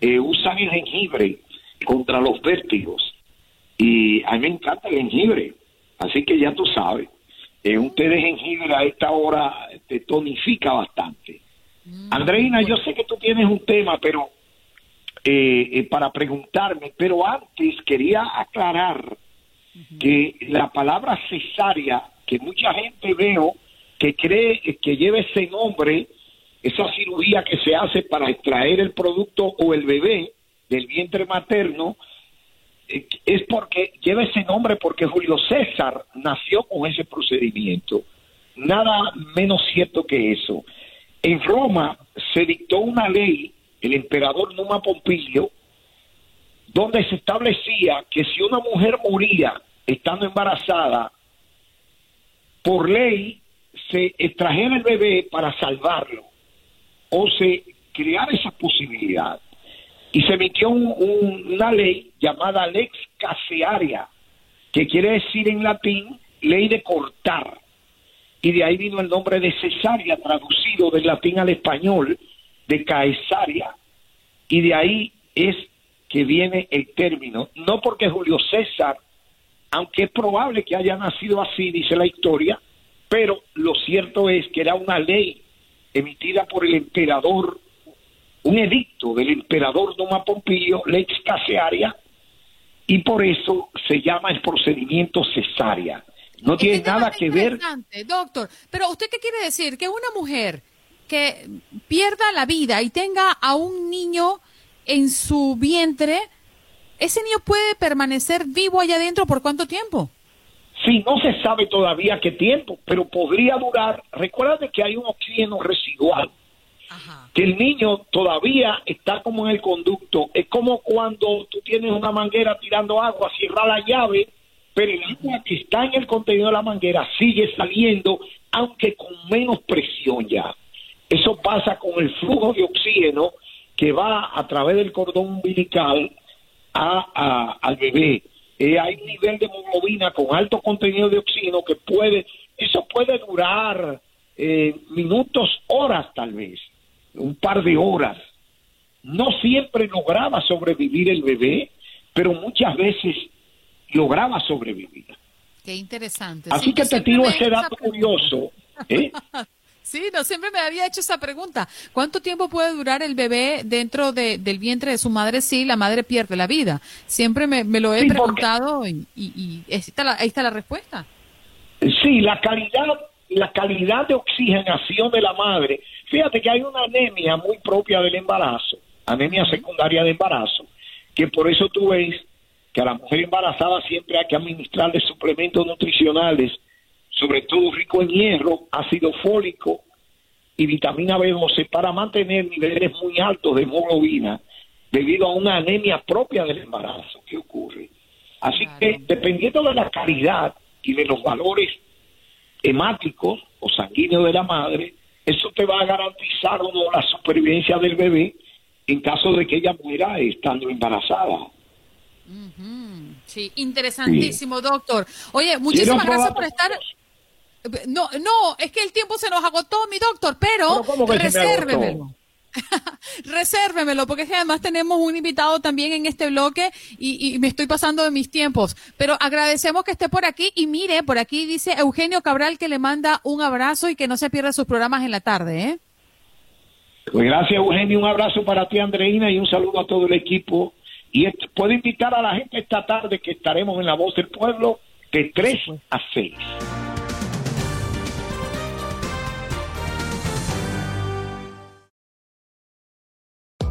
eh, usan el jengibre contra los vértigos. Y a mí me encanta el jengibre. Así que ya tú sabes, eh, un té de jengibre a esta hora te tonifica bastante. Mm. Andreina, yo sé que tú tienes un tema, pero eh, para preguntarme, pero antes quería aclarar que la palabra cesárea, que mucha gente veo que cree que lleva ese nombre, esa cirugía que se hace para extraer el producto o el bebé del vientre materno, eh, es porque lleva ese nombre porque Julio César nació con ese procedimiento. Nada menos cierto que eso. En Roma se dictó una ley, el emperador Numa Pompilio, donde se establecía que si una mujer moría estando embarazada, por ley se extrajera el bebé para salvarlo o se creara esa posibilidad. Y se emitió una ley llamada lex casearia, que quiere decir en latín ley de cortar. Y de ahí vino el nombre de cesárea, traducido del latín al español, de caesaria. Y de ahí es que viene el término. No porque Julio César, aunque es probable que haya nacido así, dice la historia, pero lo cierto es que era una ley emitida por el emperador, un edicto del emperador Doma Pompilio, lex casearia, y por eso se llama el procedimiento cesárea. No tiene nada que ver. Doctor, pero ¿usted qué quiere decir? Que una mujer que pierda la vida y tenga a un niño en su vientre, ¿ese niño puede permanecer vivo allá adentro por cuánto tiempo? Sí, no se sabe todavía qué tiempo, pero podría durar. Recuerda que hay un oxígeno residual, que el niño todavía está como en el conducto. Es como cuando tú tienes una manguera tirando agua, cierra la llave, pero el agua que está en el contenido de la manguera sigue saliendo, aunque con menos presión ya. Eso pasa con el flujo de oxígeno que va a través del cordón umbilical a, al bebé eh, hay un nivel de hemoglobina con alto contenido de oxígeno que puede, eso puede durar eh, minutos, horas tal vez, un par de horas. No siempre lograba sobrevivir el bebé, pero muchas veces lograba sobrevivir. Qué interesante. Así que te tiro ese dato curioso. ¿eh? Sí, no, siempre me había hecho esa pregunta. ¿Cuánto tiempo puede durar el bebé dentro de, del vientre de su madre si la madre pierde la vida? Siempre me, lo he preguntado y, y, ahí, está la, ahí está la respuesta. Sí, la calidad, la calidad de oxigenación de la madre. Fíjate que hay una anemia muy propia del embarazo, anemia secundaria de embarazo, que por eso tú ves que a la mujer embarazada siempre hay que administrarle suplementos nutricionales sobre todo rico en hierro, ácido fólico y vitamina B12 para mantener niveles muy altos de hemoglobina debido a una anemia propia del embarazo que ocurre. Así que dependiendo de la calidad y de los valores hemáticos o sanguíneos de la madre, eso te va a garantizar o no la supervivencia del bebé en caso de que ella muera estando embarazada. Sí, interesantísimo, doctor. Oye, muchísimas gracias por estar. No, no, es que el tiempo se nos agotó, mi doctor, pero, resérvemelo. resérvemelo, porque es que además tenemos un invitado también en este bloque y, me estoy pasando de mis tiempos. Pero agradecemos que esté por aquí y mire, por aquí dice Eugenio Cabral que le manda un abrazo y que no se pierda sus programas en la tarde, ¿eh? Pues gracias, Eugenio. Un abrazo para ti, Andreina, y un saludo a todo el equipo. Y puedo invitar a la gente esta tarde que estaremos en La Voz del Pueblo de 3 a 6.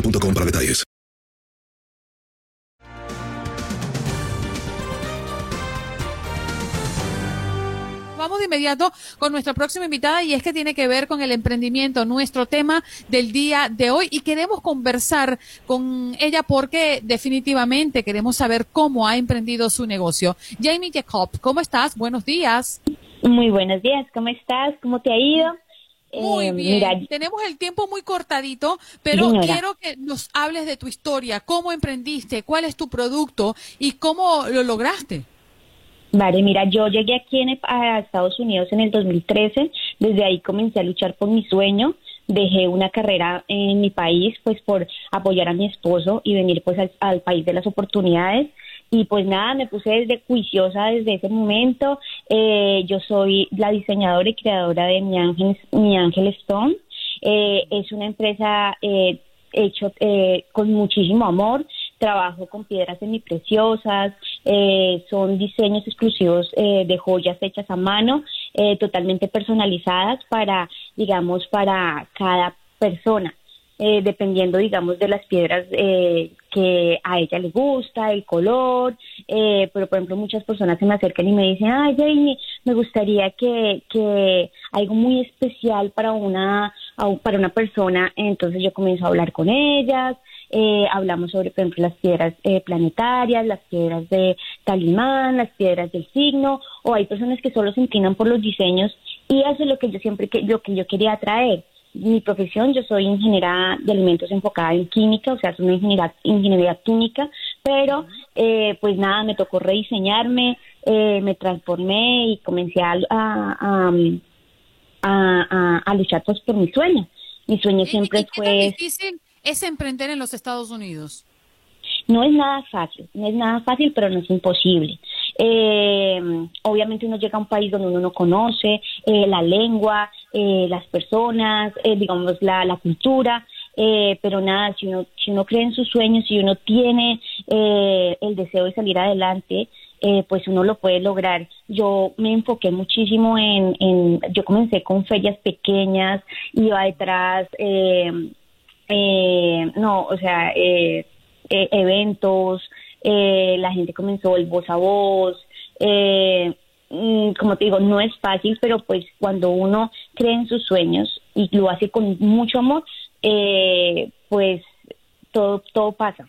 boostmobile.com para detalles. Vamos de inmediato con nuestra próxima invitada y es que tiene que ver con el emprendimiento, nuestro tema del día de hoy y queremos conversar con ella porque definitivamente queremos saber cómo ha emprendido su negocio. Jamie Jacob, ¿cómo estás? Buenos días. Muy buenos días, ¿cómo estás? ¿Cómo te ha ido? Muy Eh, bien. mira, Tenemos el tiempo muy cortadito, pero Señora. quiero que nos hables de tu historia, cómo emprendiste, cuál es tu producto y cómo lo lograste. Vale, mira, yo llegué aquí en, a Estados Unidos en el 2013, desde ahí comencé a luchar por mi sueño, dejé una carrera en mi país pues por apoyar a mi esposo y venir pues al, al país de las oportunidades y pues nada, me puse desde juiciosa desde ese momento, Eh, yo soy la diseñadora y creadora de Mi Ángel, Mi Ángel Stone, Eh, es una empresa eh, hecho eh, con muchísimo amor. Trabajo con piedras semipreciosas, eh, son diseños exclusivos eh, de joyas hechas a mano, eh, totalmente personalizadas para, digamos, para cada persona. Eh, dependiendo, digamos, de las piedras eh, que a ella le gusta, el color, eh, pero por ejemplo muchas personas se me acercan y me dicen, ay Jamie, me gustaría que, que algo muy especial para una, para una persona, entonces yo comienzo a hablar con ellas, eh, hablamos sobre, por ejemplo, las piedras eh, planetarias, las piedras de talimán, las piedras del signo, o hay personas que solo se inclinan por los diseños y eso es lo que yo siempre, que, lo que yo quería traer. Mi profesión, yo soy ingeniera de alimentos enfocada en química, o sea, soy una ingeniería, ingeniería química, pero eh, pues nada, me tocó rediseñarme, eh, me transformé y comencé a, a, a, luchar pues por mi sueño. Mi sueño siempre ¿Qué tan fue... difícil es emprender en los Estados Unidos? No es nada fácil, no es nada fácil, pero no es imposible. Eh, obviamente uno llega a un país donde uno no conoce eh, la lengua, eh, las personas, eh, digamos la, la cultura, eh, pero nada, si uno, si uno cree en sus sueños, si uno tiene eh, el deseo de salir adelante, eh, pues uno lo puede lograr. Yo me enfoqué muchísimo en, en yo comencé con ferias pequeñas, iba detrás, eh, no, o sea, eventos, la gente comenzó el voz a voz, eh, como te digo, no es fácil, pero pues cuando uno cree en sus sueños y lo hace con mucho amor, eh, pues todo, todo pasa.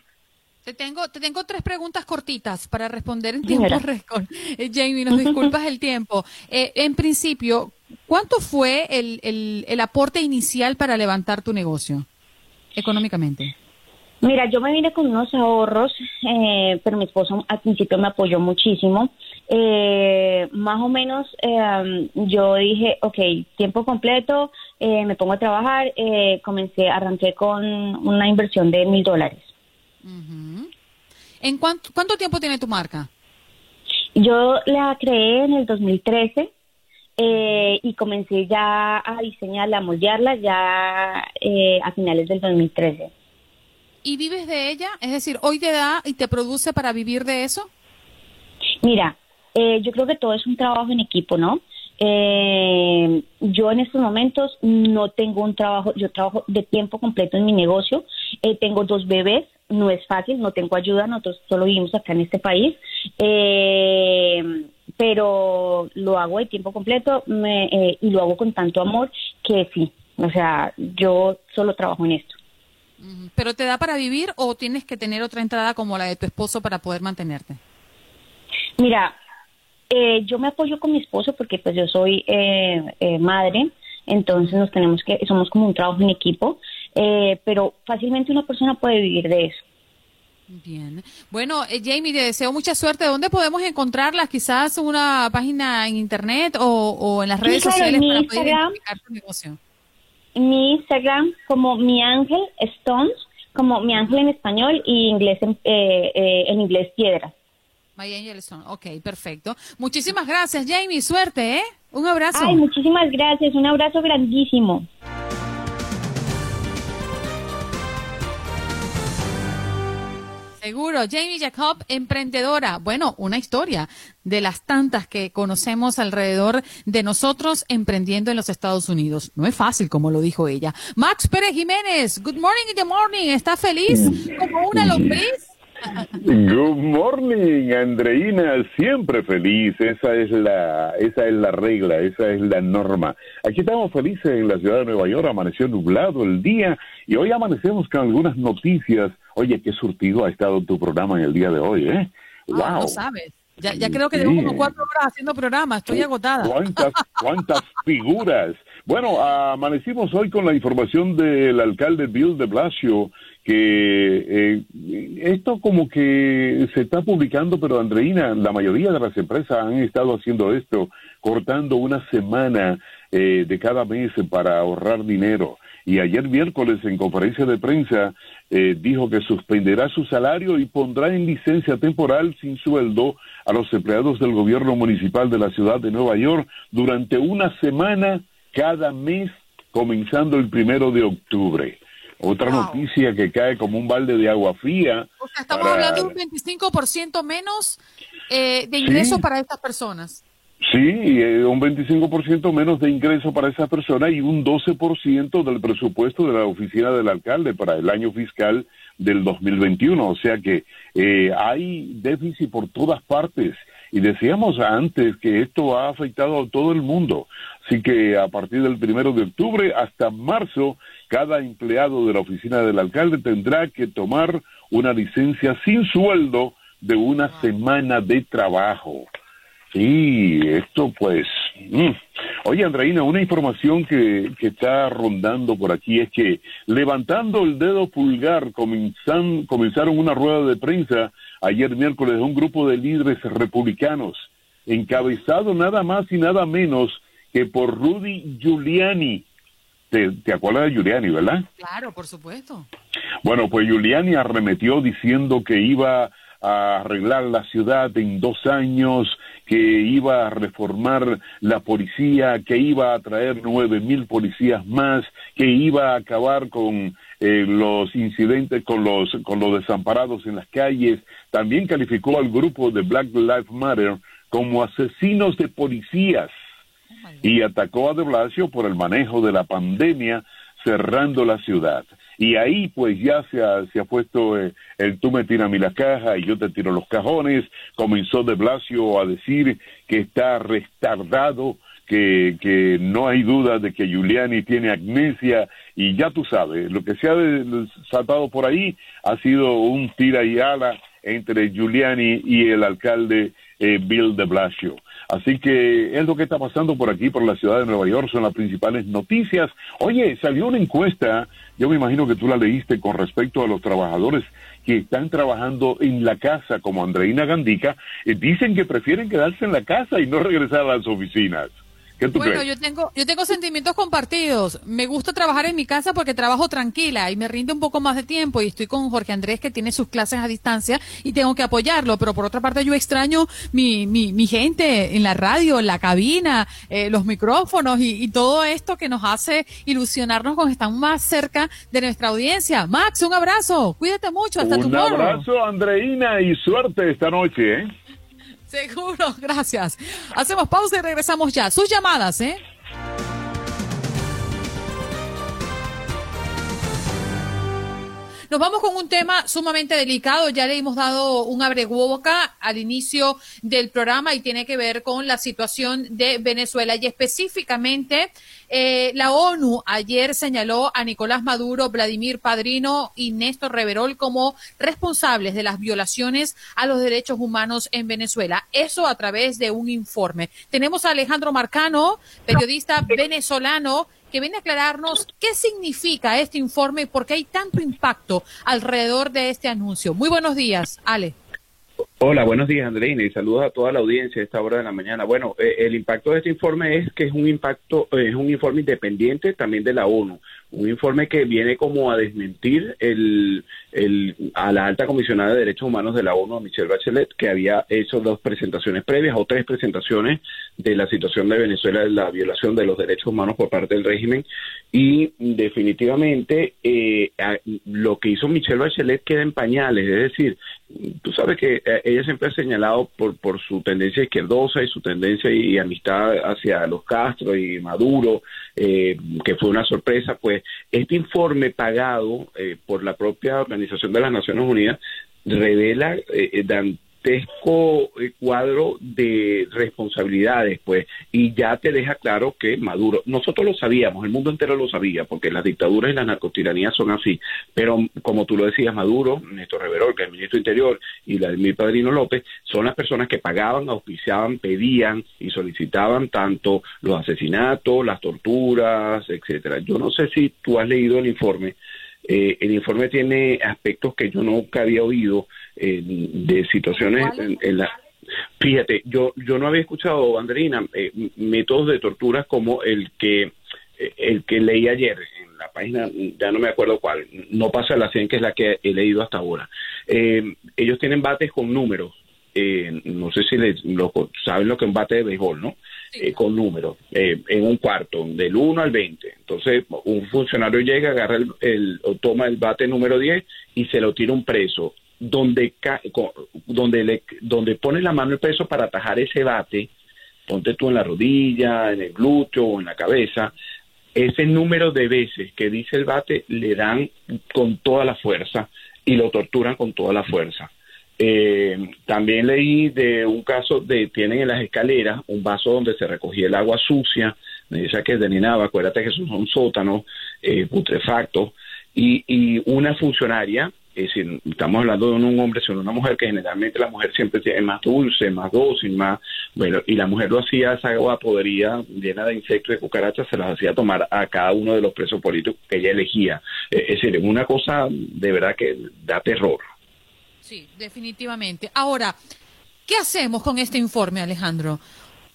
Te tengo, te tengo tres preguntas cortitas para responder en tiempo récord. Eh, Jamie, nos disculpas el tiempo. Eh, en principio, ¿cuánto fue el, el, el aporte inicial para levantar tu negocio económicamente? Mira, yo me vine con unos ahorros, eh, pero mi esposo al principio me apoyó muchísimo. Eh, más o menos eh, yo dije, ok, tiempo completo, eh, me pongo a trabajar, eh, comencé, arranqué con una inversión de mil dólares. ¿En cuánto, cuánto tiempo tiene tu marca? Yo la creé en el 2013 eh, y comencé ya a diseñarla, a moldearla ya eh, a finales del 2013. ¿Y vives de ella? Es decir, ¿hoy te da y te produce para vivir de eso? Mira, eh, yo creo que todo es un trabajo en equipo, ¿no? Eh, yo en estos momentos no tengo un trabajo, yo trabajo de tiempo completo en mi negocio, eh, tengo dos bebés, no es fácil, no tengo ayuda, nosotros solo vivimos acá en este país, eh, pero lo hago de tiempo completo me- eh, y lo hago con tanto amor que sí, o sea, yo solo trabajo en esto. ¿Pero te da para vivir o tienes que tener otra entrada como la de tu esposo para poder mantenerte? Mira, eh, yo me apoyo con mi esposo porque pues yo soy eh, eh, madre, entonces nos tenemos que, somos como un trabajo en equipo, eh, pero fácilmente una persona puede vivir de eso. Bien. Bueno, eh, Jamie, te deseo mucha suerte. ¿Dónde podemos encontrarlas? Quizás una página en internet o, o en las redes claro, sociales para poder identificar tu negocio. Mi Instagram como mi Ángel Stones como Mi Ángel en español y inglés en, eh, eh, en inglés Piedras. My. Ok, perfecto. Muchísimas gracias, Jamie. Suerte, ¿eh? Un abrazo. Ay, muchísimas gracias. Un abrazo grandísimo. Seguro. Jamie Jacob, emprendedora. Bueno, una historia de las tantas que conocemos alrededor de nosotros emprendiendo en los Estados Unidos. No es fácil, como lo dijo ella. Max Pérez Jiménez, good morning in the morning. ¿Está feliz como una lombriz? Good morning, Andreina, siempre feliz, esa es la esa es la regla, esa es la norma. Aquí estamos felices en la ciudad de Nueva York, amaneció nublado el día y hoy amanecemos con algunas noticias. Oye, qué surtido ha estado tu programa en el día de hoy, ¿eh? Wow. Ah, no sabes. Ya, ya creo que llevo como cuatro horas haciendo programa, estoy agotada. ¿Cuántas, cuántas figuras? Bueno, amanecimos hoy con la información del alcalde Bill de Blasio que eh, esto como que se está publicando, pero Andreina, la mayoría de las empresas han estado haciendo esto, cortando una semana eh, de cada mes para ahorrar dinero. Y ayer miércoles en conferencia de prensa eh, dijo que suspenderá su salario y pondrá en licencia temporal sin sueldo a los empleados del gobierno municipal de la ciudad de Nueva York durante una semana cada mes, comenzando el primero de octubre. Otra noticia que cae como un balde de agua fría. O sea, estamos hablando de un 25% menos eh, de ingresos para estas personas. Sí, eh, un 25% menos de ingreso para esas personas y un 12% del presupuesto de la oficina del alcalde para el año fiscal del 2021. O sea que eh, hay déficit por todas partes. Y decíamos antes que esto ha afectado a todo el mundo. Así que a partir del primero de octubre hasta marzo cada empleado de la oficina del alcalde tendrá que tomar una licencia sin sueldo de una semana de trabajo. Sí, esto pues... Mm. Oye, Andreina, una información que, que, está rondando por aquí es que levantando el dedo pulgar comenzan, comenzaron una rueda de prensa ayer miércoles de un grupo de líderes republicanos, encabezado nada más y nada menos que por Rudy Giuliani, ¿Te, acuerdas de Giuliani, verdad? Claro, por supuesto. Bueno, pues Giuliani arremetió diciendo que iba a arreglar la ciudad en dos años, que iba a reformar la policía, que iba a traer nueve mil policías más, que iba a acabar con eh, los incidentes con los con los desamparados en las calles. También calificó al grupo de Black Lives Matter como asesinos de policías y atacó a de Blasio por el manejo de la pandemia cerrando la ciudad. Y ahí pues ya se ha, se ha puesto eh, el tú me tiras a mí la caja y yo te tiro los cajones. Comenzó de Blasio a decir que está retardado, que, que no hay duda de que Giuliani tiene amnesia y ya tú sabes, lo que se ha saltado por ahí ha sido un tira y ala entre Giuliani y el alcalde eh, Bill de Blasio. Así que es lo que está pasando por aquí, por la ciudad de Nueva York, son las principales noticias. Oye, salió una encuesta, yo me imagino que tú la leíste con respecto a los trabajadores que están trabajando en la casa, como Andreina Gandica, eh, dicen que prefieren quedarse en la casa y no regresar a las oficinas bueno, yo tengo, yo tengo sentimientos compartidos. Me gusta trabajar en mi casa porque trabajo tranquila y me rinde un poco más de tiempo y estoy con Jorge Andrés que tiene sus clases a distancia y tengo que apoyarlo. Pero por otra parte yo extraño mi, mi, mi gente en la radio, en la cabina, eh, los micrófonos y, y, todo esto que nos hace ilusionarnos con estar más cerca de nuestra audiencia. Max, un abrazo. Cuídate mucho. Hasta tu Un abrazo, Andreina, y suerte esta noche, ¿eh? Seguro, gracias. Hacemos pausa y regresamos ya. Sus llamadas, ¿eh? Nos vamos con un tema sumamente delicado. Ya le hemos dado un boca al inicio del programa y tiene que ver con la situación de Venezuela y específicamente eh, la ONU ayer señaló a Nicolás Maduro, Vladimir Padrino y Néstor Reverol como responsables de las violaciones a los derechos humanos en Venezuela. Eso a través de un informe. Tenemos a Alejandro Marcano, periodista venezolano que viene a aclararnos qué significa este informe y por qué hay tanto impacto alrededor de este anuncio. Muy buenos días, Ale. Hola, buenos días, Andreina, y saludos a toda la audiencia a esta hora de la mañana. Bueno, eh, el impacto de este informe es que es un impacto, eh, es un informe independiente también de la ONU, un informe que viene como a desmentir el, el, a la alta comisionada de derechos humanos de la ONU, Michelle Bachelet, que había hecho dos presentaciones previas o tres presentaciones de la situación de Venezuela, de la violación de los derechos humanos por parte del régimen, y definitivamente eh, lo que hizo Michelle Bachelet queda en pañales, es decir, tú sabes que eh, ella siempre ha señalado por, por su tendencia izquierdosa y su tendencia y, amistad hacia los Castro y Maduro, eh, que fue una sorpresa, pues este informe pagado eh, por la propia Organización de las Naciones Unidas revela eh, gigantesco eh, cuadro de responsabilidades, pues, y ya te deja claro que Maduro, nosotros lo sabíamos, el mundo entero lo sabía, porque las dictaduras y las narcotiranías son así, pero como tú lo decías, Maduro, Néstor Reverol, que es el ministro Interior, y Vladimir Padrino López, son las personas que pagaban, auspiciaban, pedían y solicitaban tanto los asesinatos, las torturas, etcétera. Yo no sé si tú has leído el informe, eh, el informe tiene aspectos que yo nunca había oído eh, de situaciones en, la... Fíjate, yo, yo no había escuchado, Andrina, eh, métodos de tortura como el que, el que leí ayer en la página, ya no me acuerdo cuál, no pasa la 100, que es la que he leído hasta ahora. ellos tienen bates con números, no sé si lo, saben lo que es un bate de béisbol, ¿no? Eh, con números, eh, en un cuarto, del 1 al 20. Entonces, un funcionario llega, agarra el, toma el bate número 10 y se lo tira un preso. Donde, donde, le, donde pone la mano el preso para atajar ese bate, ponte tú en la rodilla, en el glúteo o en la cabeza, ese número de veces que dice el bate le dan con toda la fuerza y lo torturan con toda la fuerza. Eh, también leí de un caso de, tienen en las escaleras un vaso donde se recogía el agua sucia, me dice que es de Ninava, acuérdate que son sótanos eh, putrefactos, y, y una funcionaria, es decir, estamos hablando de un hombre, sino una mujer, que generalmente la mujer siempre tiene más dulce, más dócil, más, bueno, y la mujer lo hacía, esa agua podría, llena de insectos y de cucarachas, se las hacía tomar a cada uno de los presos políticos que ella elegía. Eh, es decir, una cosa de verdad que da terror. Sí, definitivamente. Ahora, ¿qué hacemos con este informe, Alejandro?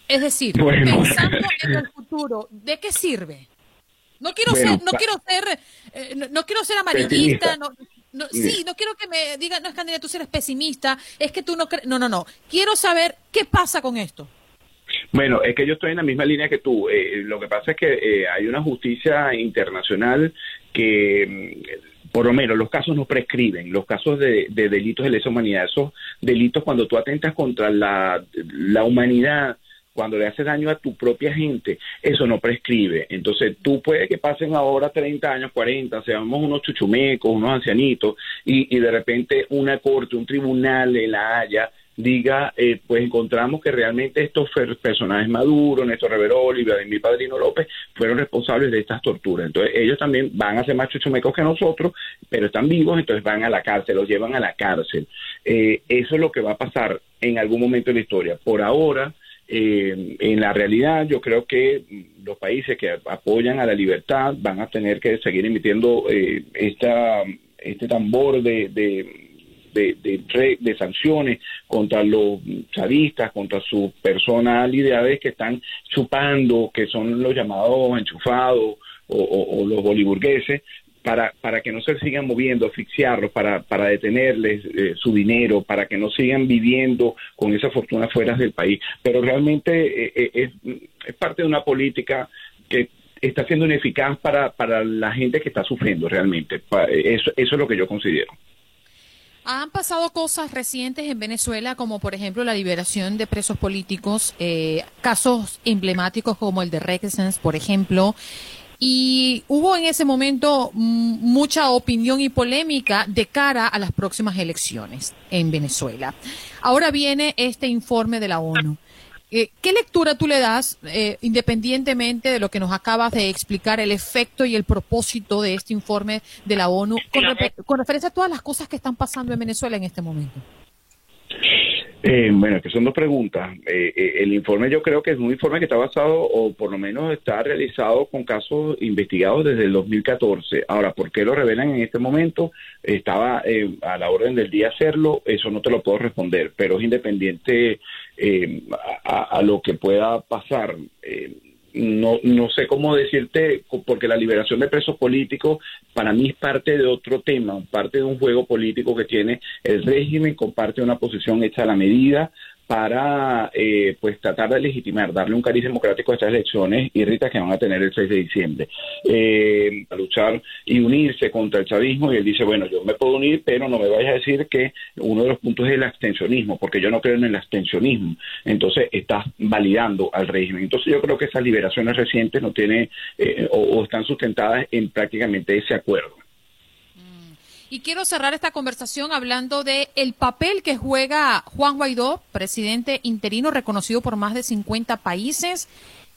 Es decir, pensando en el futuro, ¿de qué sirve? No quiero ser, no quiero ser, eh, no, quiero ser amarillista, no, sí, no quiero que me digan, no es que tú eres pesimista, es que tú no crees, no, no, no. Quiero saber qué pasa con esto. Bueno, es que yo estoy en la misma línea que tú. Eh, lo que pasa es que eh, hay una justicia internacional que mm, por lo menos los casos no prescriben, los casos de, delitos de lesa humanidad, esos delitos cuando tú atentas contra la, humanidad, cuando le haces daño a tu propia gente, eso no prescribe. Entonces, tú puedes que pasen ahora 30 años, 40, seamos unos chuchumecos, unos ancianitos, y, y de repente una corte, un tribunal de La Haya diga, eh, pues encontramos que realmente estos personajes maduros, Néstor Reverol y Vladimir Padrino López, fueron responsables de estas torturas. Entonces ellos también van a ser más chuchumecos que nosotros, pero están vivos, entonces van a la cárcel, los llevan a la cárcel. Eh, eso es lo que va a pasar en algún momento de la historia. Por ahora, eh, en la realidad, yo creo que los países que apoyan a la libertad van a tener que seguir emitiendo esta, este tambor de de, de, sanciones contra los chavistas, contra sus personalidades que están chupando, que son los llamados enchufados o, los boliburgueses, para, para que no se sigan moviendo, asfixiarlos, para, para detenerles eh, su dinero, para que no sigan viviendo con esa fortuna fuera del país. Pero realmente eh, eh, es, parte de una política que está siendo ineficaz para, para la gente que está sufriendo realmente. Eso, eso es lo que yo considero. Han pasado cosas recientes en Venezuela, como por ejemplo la liberación de presos políticos, eh, casos emblemáticos como el de Rexens, por ejemplo, y hubo en ese momento mucha opinión y polémica de cara a las próximas elecciones en Venezuela. Ahora viene este informe de la ONU. Eh, ¿Qué lectura tú le das, eh, independientemente de lo que nos acabas de explicar, el efecto y el propósito de este informe de la ONU con, referencia a todas las cosas que están pasando en Venezuela en este momento? Eh, bueno, que son dos preguntas. Eh, eh, el informe yo creo que es un informe que está basado, o por lo menos está realizado con casos investigados desde el 2014. Ahora, ¿por qué lo revelan en este momento? Estaba a la orden del día hacerlo, eso no te lo puedo responder, pero es independiente a, lo que pueda pasar no, no sé cómo decirte, porque la liberación de presos políticos para mí es parte de otro tema, parte de un juego político que tiene el régimen, comparte una posición hecha a la medida, para eh, pues tratar de legitimar, darle un cariz democrático a estas elecciones y Rita que van a tener el 6 de diciembre, eh, a luchar y unirse contra el chavismo y él dice, bueno, yo me puedo unir, pero no me vayas a decir que uno de los puntos es el abstencionismo, porque yo no creo en el abstencionismo, entonces estás validando al régimen. Entonces yo creo que esas liberaciones recientes no tienen eh, o están sustentadas en prácticamente ese acuerdo. Y quiero cerrar esta conversación hablando de el papel que juega Juan Guaidó, presidente interino reconocido por más de 50 países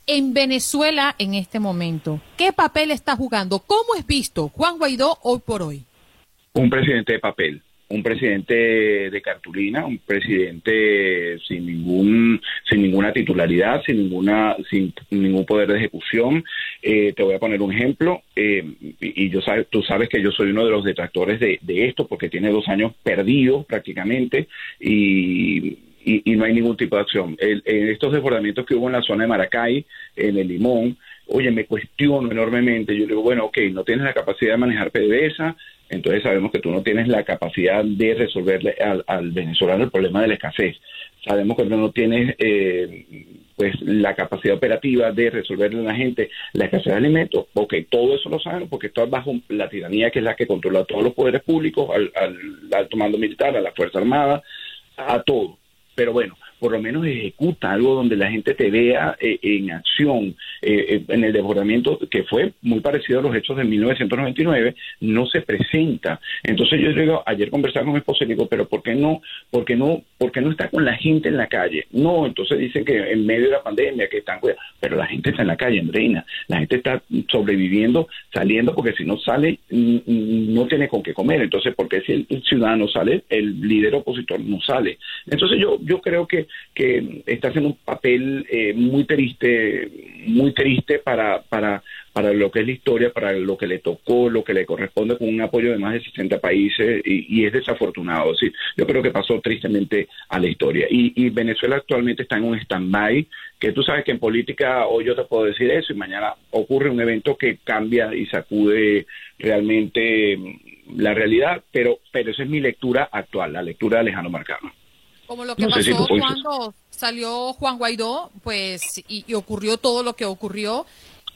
en Venezuela en este momento. ¿Qué papel está jugando? ¿Cómo es visto Juan Guaidó hoy por hoy? Un presidente de papel un presidente de cartulina, un presidente sin ningún, sin ninguna titularidad, sin ninguna, sin ningún poder de ejecución. Eh, te voy a poner un ejemplo, eh, y, yo sabes, tú sabes que yo soy uno de los detractores de, esto, porque tiene dos años perdidos prácticamente, y, y, no hay ningún tipo de acción. en estos desbordamientos que hubo en la zona de Maracay, en el Limón, oye, me cuestiono enormemente. Yo digo, bueno, ok, no tienes la capacidad de manejar PDVSA, entonces sabemos que tú no tienes la capacidad de resolverle al, venezolano el problema de la escasez. Sabemos que tú no tienes eh, pues la capacidad operativa de resolverle a la gente la escasez de alimentos. Ok, todo eso lo sabemos porque está bajo la tiranía que es la que controla a todos los poderes públicos, al, al alto mando militar, a la Fuerza Armada, a todo. Pero bueno, por lo menos ejecuta algo donde la gente te vea eh, en acción. Eh, eh, en el desbordamiento, que fue muy parecido a los hechos de 1999, no se presenta. Entonces yo digo, ayer conversaba con mi esposa y digo, pero ¿por qué no, por qué no, por qué no está con la gente en la calle? No, entonces dicen que en medio de la pandemia que están cuidados, pero la gente está en la calle, Andreina, la gente está sobreviviendo, saliendo, porque si no sale, no tiene con qué comer. Entonces, ¿por qué si el ciudadano sale, el líder opositor no sale? Entonces yo, yo creo que que está haciendo un papel eh, muy triste, muy triste para, para, para lo que es la historia, para lo que le tocó, lo que le corresponde con un apoyo de más de 60 países y, es desafortunado. ¿sí? Yo creo que pasó tristemente a la historia. Y, Venezuela actualmente está en un stand-by, que tú sabes que en política hoy yo te puedo decir eso y mañana ocurre un evento que cambia y sacude realmente la realidad, pero, pero esa es mi lectura actual, la lectura de Alejandro Marcano. Como lo que pasó cuando salió Juan Guaidó, pues, y, ocurrió todo lo que ocurrió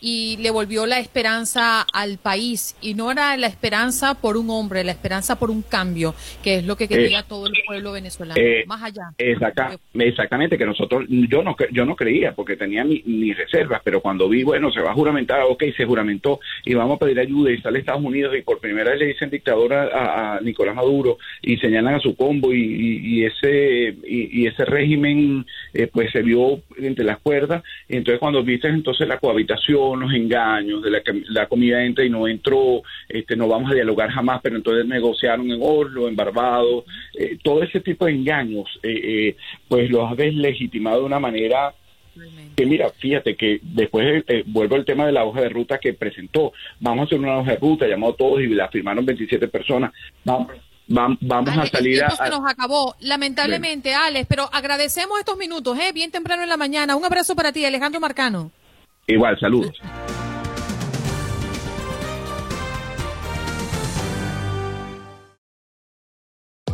y le volvió la esperanza al país. Y no era la esperanza por un hombre, la esperanza por un cambio, que es lo que quería eh, todo el pueblo venezolano. Eh, más allá. exactamente, que nosotros, yo no, yo no creía porque tenía mis reservas, pero cuando vi, bueno, se va a juramentar, ok, se juramentó y vamos a pedir ayuda y sale Estados Unidos y por primera vez le dicen dictador a, Nicolás Maduro y señalan a su combo y, ese y, ese régimen eh, pues se vio entre las cuerdas. Y entonces cuando viste entonces la cohabitación, los engaños, de la que la comida entra y no entró, este, no vamos a dialogar jamás, pero entonces negociaron en Oslo, en Barbados, eh, todo ese tipo de engaños, eh, eh, pues los habéis legitimado de una manera que mira, fíjate que después vuelvo al tema de la hoja de ruta que presentó. Vamos a hacer una hoja de ruta, llamó a todos y la firmaron 27 personas. Vamos, vamos, a salir a... se nos acabó, lamentablemente, Alex, pero agradecemos estos minutos, ¿eh? bien temprano en la mañana. Un abrazo para ti, Alejandro Marcano. Igual, saludos.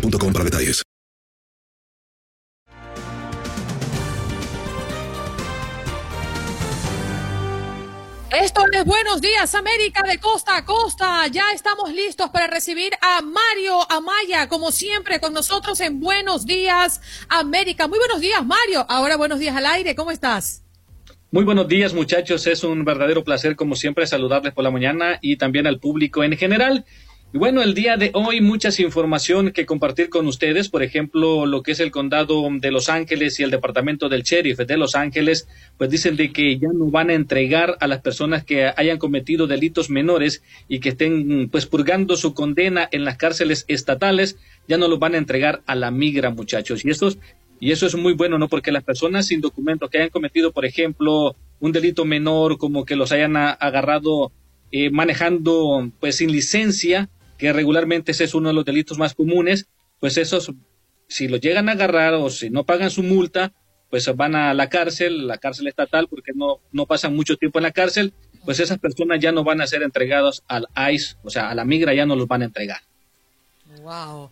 para detalles. Esto es Buenos Días América de costa a costa. Ya estamos listos para recibir a Mario Amaya, como siempre, con nosotros en Buenos Días América. Muy buenos días, Mario. Ahora buenos días al aire. ¿Cómo estás? Muy buenos días, muchachos. Es un verdadero placer, como siempre, saludarles por la mañana y también al público en general. Y bueno, el día de hoy muchas información que compartir con ustedes, por ejemplo, lo que es el condado de Los Ángeles y el departamento del sheriff de Los Ángeles, pues dicen de que ya no van a entregar a las personas que hayan cometido delitos menores y que estén pues purgando su condena en las cárceles estatales, ya no los van a entregar a la migra, muchachos. Y eso y eso es muy bueno, ¿no? Porque las personas sin documento que hayan cometido, por ejemplo, un delito menor, como que los hayan agarrado eh, manejando pues sin licencia, que regularmente ese es uno de los delitos más comunes, pues esos, si lo llegan a agarrar o si no pagan su multa, pues van a la cárcel, la cárcel estatal, porque no, no pasan mucho tiempo en la cárcel, pues esas personas ya no van a ser entregadas al ICE, o sea, a la migra ya no los van a entregar. Wow.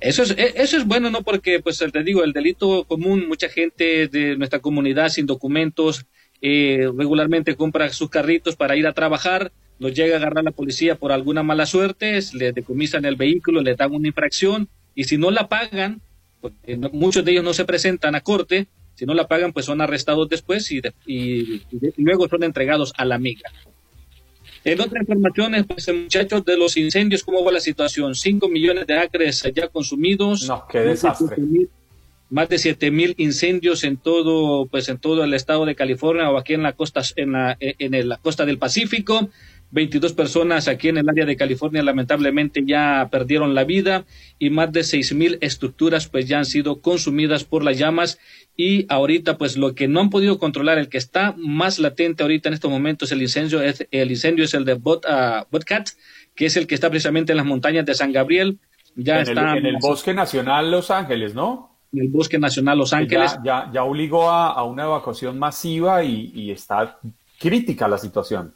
Eso es, e, eso es bueno, ¿no? Porque, pues, te digo, el delito común, mucha gente de nuestra comunidad sin documentos eh, regularmente compra sus carritos para ir a trabajar, los llega a agarrar la policía por alguna mala suerte, le decomisan el vehículo, le dan una infracción y si no la pagan, porque muchos de ellos no se presentan a corte, si no la pagan pues son arrestados después y, y, luego son entregados a la migra. En otras informaciones, pues muchachos, de los incendios, ¿cómo va la situación? 5 millones de acres ya consumidos. No, qué desastre más de siete mil incendios en todo pues en todo el estado de California o aquí en la costa en la en la costa del Pacífico 22 personas aquí en el área de California lamentablemente ya perdieron la vida y más de seis mil estructuras pues ya han sido consumidas por las llamas y ahorita pues lo que no han podido controlar el que está más latente ahorita en estos momentos el incendio es el incendio es el de Bot, uh, Botcat que es el que está precisamente en las montañas de San Gabriel ya está en el bosque nacional Los Ángeles no en el Bosque Nacional Los Ángeles. Ya, ya, obligó a, una evacuación masiva y, está crítica la situación.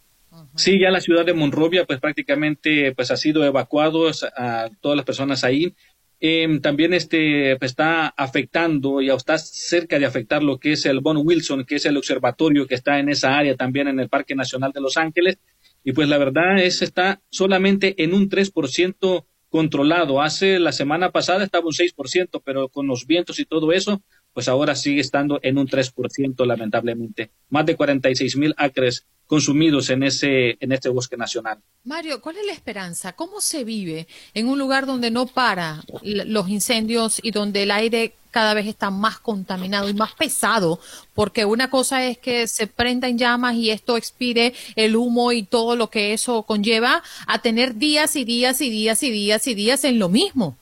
Sí, ya la ciudad de Monrovia pues prácticamente pues ha sido evacuado a todas las personas ahí. Em, también este pues, está afectando y está cerca de afectar lo que es el Bon Wilson, que es el observatorio que está en esa área también en el Parque Nacional de Los Ángeles. Y pues la verdad es está solamente en un 3% controlado. Hace la semana pasada estaba un 6%, pero con los vientos y todo eso, pues ahora sigue estando en un 3%, lamentablemente. Más de 46 mil acres consumidos en ese en este bosque nacional. Mario, ¿cuál es la esperanza? ¿Cómo se vive en un lugar donde no para los incendios y donde el aire cada vez está más contaminado y más pesado? Porque una cosa es que se prenda en llamas y esto expire el humo y todo lo que eso conlleva a tener días y días y días y días y días en lo mismo.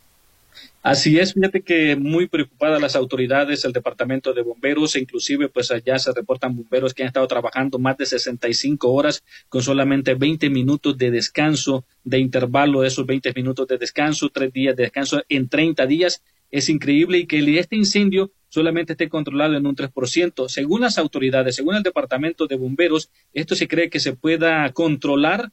Así es, fíjate que muy preocupadas las autoridades, el departamento de bomberos, e inclusive pues allá se reportan bomberos que han estado trabajando más de 65 horas con solamente 20 minutos de descanso, de intervalo de esos 20 minutos de descanso, tres días de descanso en 30 días. Es increíble y que este incendio solamente esté controlado en un 3%. Según las autoridades, según el departamento de bomberos, esto se cree que se pueda controlar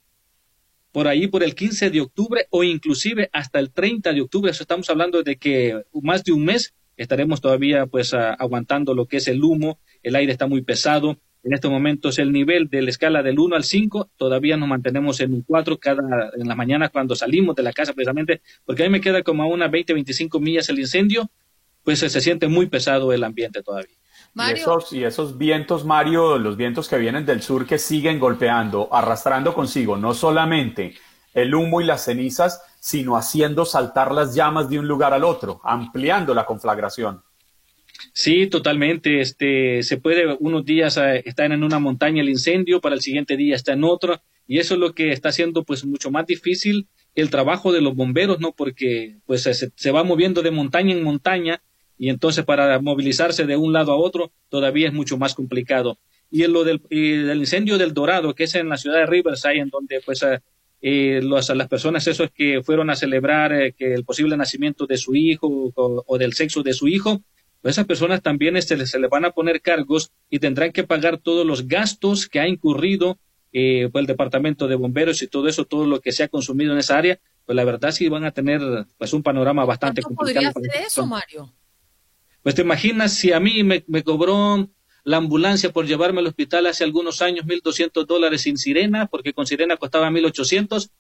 por ahí por el 15 de octubre o inclusive hasta el 30 de octubre. Estamos hablando de que más de un mes estaremos todavía pues aguantando lo que es el humo, el aire está muy pesado. En estos momentos el nivel de la escala del 1 al 5 todavía nos mantenemos en un 4 cada en la mañana cuando salimos de la casa precisamente, porque ahí me queda como a unas 20, 25 millas el incendio, pues se siente muy pesado el ambiente todavía. Y, esos, y esos vientos, Mario, los vientos que vienen del sur que siguen golpeando, arrastrando consigo no solamente el humo y las cenizas, sino haciendo saltar las llamas de un lugar al otro, ampliando la conflagración. Sí, totalmente. Este, se puede unos días eh, estar en una montaña el incendio, para el siguiente día está en otra, y eso es lo que está haciendo pues mucho más difícil el trabajo de los bomberos, ¿no? Porque pues se, se va moviendo de montaña en montaña y entonces para movilizarse de un lado a otro todavía es mucho más complicado. Y en lo del, incendio del Dorado, que es en la ciudad de Riverside, en donde pues eh, eh las personas esos que fueron a celebrar eh, que el posible nacimiento de su hijo o, del sexo de su hijo, pues esas personas también este, se les van a poner cargos y tendrán que pagar todos los gastos que ha incurrido eh, pues el departamento de bomberos y todo eso, todo lo que se ha consumido en esa área, pues la verdad sí van a tener pues un panorama bastante complicado. podría ser eso, Mario? Pues te imaginas si a mí me, cobró la ambulancia por llevarme al hospital hace algunos años, 1.200 dólares sin sirena, porque con sirena costaba 1.800.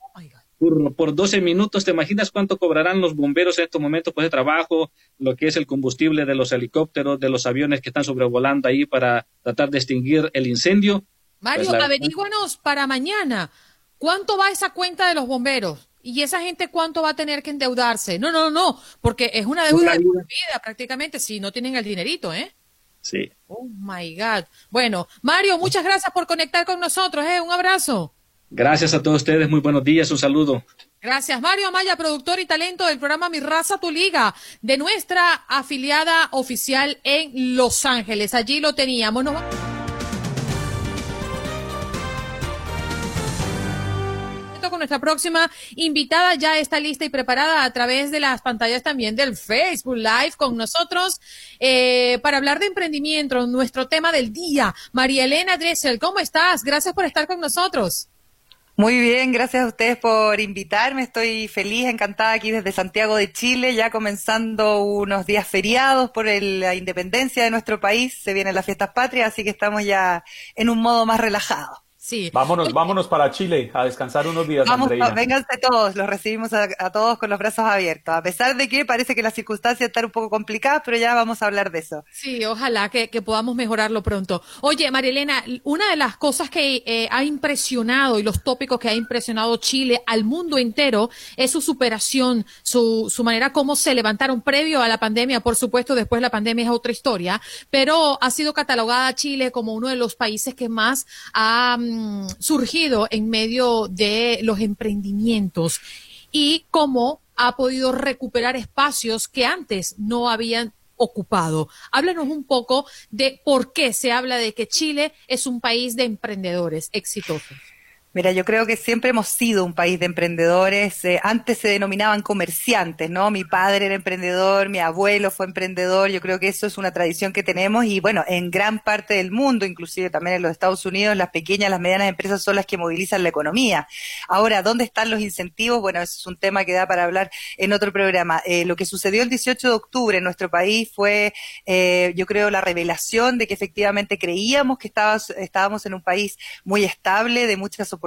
Por, por 12 minutos, ¿te imaginas cuánto cobrarán los bomberos en estos momentos pues, de trabajo? Lo que es el combustible de los helicópteros, de los aviones que están sobrevolando ahí para tratar de extinguir el incendio. Mario, Pues la- averíguanos para mañana. ¿Cuánto va esa cuenta de los bomberos? ¿Y esa gente cuánto va a tener que endeudarse? No, no, no, porque es una deuda de vida prácticamente si no tienen el dinerito, ¿eh? Sí. Oh my God. Bueno, Mario, muchas gracias por conectar con nosotros, ¿eh? Un abrazo. Gracias a todos ustedes, muy buenos días, un saludo. Gracias, Mario Amaya, productor y talento del programa Mi Raza Tu Liga, de nuestra afiliada oficial en Los Ángeles. Allí lo teníamos. Nos con nuestra próxima invitada ya está lista y preparada a través de las pantallas también del Facebook Live con nosotros eh, para hablar de emprendimiento, nuestro tema del día. María Elena Dressel, ¿cómo estás? Gracias por estar con nosotros. Muy bien, gracias a ustedes por invitarme. Estoy feliz, encantada aquí desde Santiago de Chile, ya comenzando unos días feriados por el- la independencia de nuestro país. Se vienen las fiestas patrias, así que estamos ya en un modo más relajado. Sí. Vámonos, vámonos para Chile a descansar unos días, Vamos, Andreina. vénganse todos, los recibimos a, a todos con los brazos abiertos, a pesar de que parece que las circunstancias están un poco complicadas, pero ya vamos a hablar de eso. Sí, ojalá que, que podamos mejorarlo pronto. Oye, Marilena, una de las cosas que eh, ha impresionado y los tópicos que ha impresionado Chile al mundo entero es su superación, su, su manera como se levantaron previo a la pandemia. Por supuesto, después la pandemia es otra historia, pero ha sido catalogada Chile como uno de los países que más ha mm, surgido en medio de los emprendimientos y cómo ha podido recuperar espacios que antes no habían ocupado. Háblanos un poco de por qué se habla de que Chile es un país de emprendedores exitosos. Mira, yo creo que siempre hemos sido un país de emprendedores. Eh, antes se denominaban comerciantes, ¿no? Mi padre era emprendedor, mi abuelo fue emprendedor. Yo creo que eso es una tradición que tenemos y bueno, en gran parte del mundo, inclusive también en los Estados Unidos, las pequeñas, las medianas empresas son las que movilizan la economía. Ahora, ¿dónde están los incentivos? Bueno, eso es un tema que da para hablar en otro programa. Eh, lo que sucedió el 18 de octubre en nuestro país fue, eh, yo creo, la revelación de que efectivamente creíamos que estábamos, estábamos en un país muy estable, de muchas oportunidades,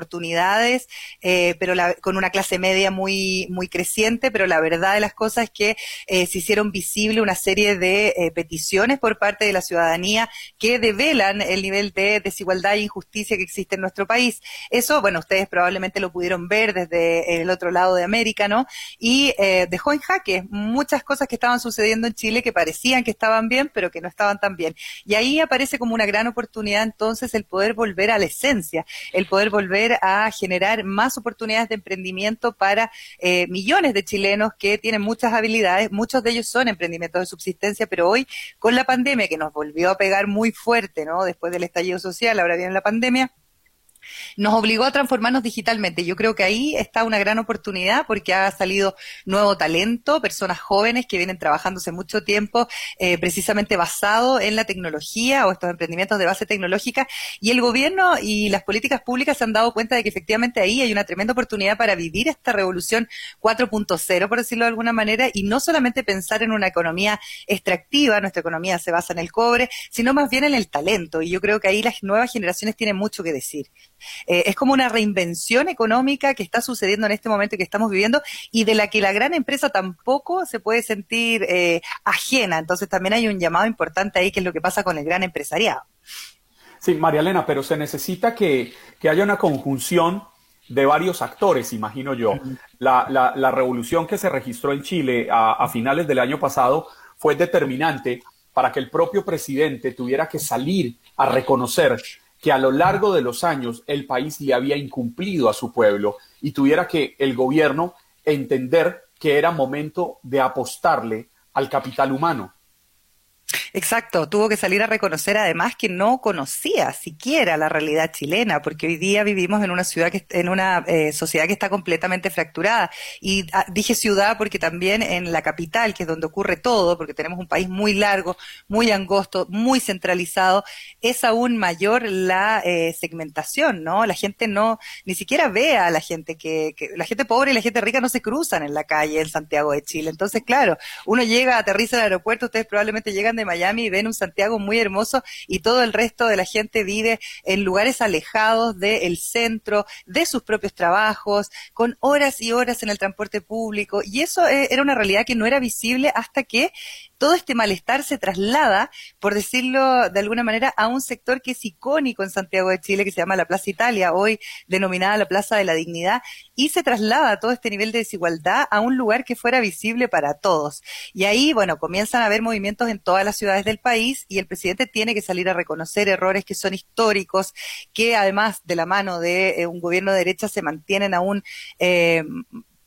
eh, pero la- con una clase media muy, muy creciente, pero la verdad de las cosas es que eh, se hicieron visible una serie de eh, peticiones por parte de la ciudadanía que develan el nivel de desigualdad e injusticia que existe en nuestro país. Eso, bueno, ustedes probablemente lo pudieron ver desde el otro lado de América, ¿no? Y dejó en jaque muchas cosas que estaban sucediendo en Chile que parecían que estaban bien, pero que no estaban tan bien. Y ahí aparece como una gran oportunidad entonces el poder volver a la esencia, el poder volver a generar más oportunidades de emprendimiento para eh, millones de chilenos que tienen muchas habilidades, muchos de ellos son emprendimientos de subsistencia, pero hoy con la pandemia que nos volvió a pegar muy fuerte, ¿no? Después del estallido social, ahora viene la pandemia nos obligó a transformarnos digitalmente. Yo creo que ahí está una gran oportunidad porque ha salido nuevo talento, personas jóvenes que vienen trabajando hace mucho tiempo eh, precisamente basado en la tecnología o estos emprendimientos de base tecnológica y el gobierno y las políticas públicas se han dado cuenta de que efectivamente ahí hay una tremenda oportunidad para vivir esta revolución 4.0, por decirlo de alguna manera, y no solamente pensar en una economía extractiva, nuestra economía se basa en el cobre, sino más bien en el talento. Y yo creo que ahí las nuevas generaciones tienen mucho que decir. Eh, es como una reinvención económica que está sucediendo en este momento y que estamos viviendo y de la que la gran empresa tampoco se puede sentir eh, ajena. Entonces también hay un llamado importante ahí que es lo que pasa con el gran empresariado. Sí, María Elena, pero se necesita que, que haya una conjunción de varios actores, imagino yo. La, la- la revolución que se registró en Chile a, a finales del año pasado fue determinante para que el propio presidente tuviera que salir a reconocer que a lo largo de los años el país le había incumplido a su pueblo y tuviera que el gobierno entender que era momento de apostarle al capital humano. Exacto, tuvo que salir a reconocer además que no conocía siquiera la realidad chilena, porque hoy día vivimos en una ciudad que en una eh, sociedad que está completamente fracturada. Y ah, dije ciudad porque también en la capital, que es donde ocurre todo, porque tenemos un país muy largo, muy angosto, muy centralizado, es aún mayor la eh, segmentación, ¿no? La gente no, ni siquiera ve a la gente que, que la gente pobre y la gente rica no se cruzan en la calle en Santiago de Chile. Entonces, claro, uno llega, aterriza al aeropuerto, ustedes probablemente llegan de Miami Miami, ven un Santiago muy hermoso y todo el resto de la gente vive en lugares alejados del centro, de sus propios trabajos, con horas y horas en el transporte público. Y eso eh, era una realidad que no era visible hasta que todo este malestar se traslada, por decirlo de alguna manera, a un sector que es icónico en Santiago de Chile, que se llama la Plaza Italia, hoy denominada la Plaza de la Dignidad, y se traslada todo este nivel de desigualdad a un lugar que fuera visible para todos. Y ahí, bueno, comienzan a haber movimientos en todas las ciudades del país y el presidente tiene que salir a reconocer errores que son históricos, que además de la mano de eh, un gobierno de derecha se mantienen aún eh,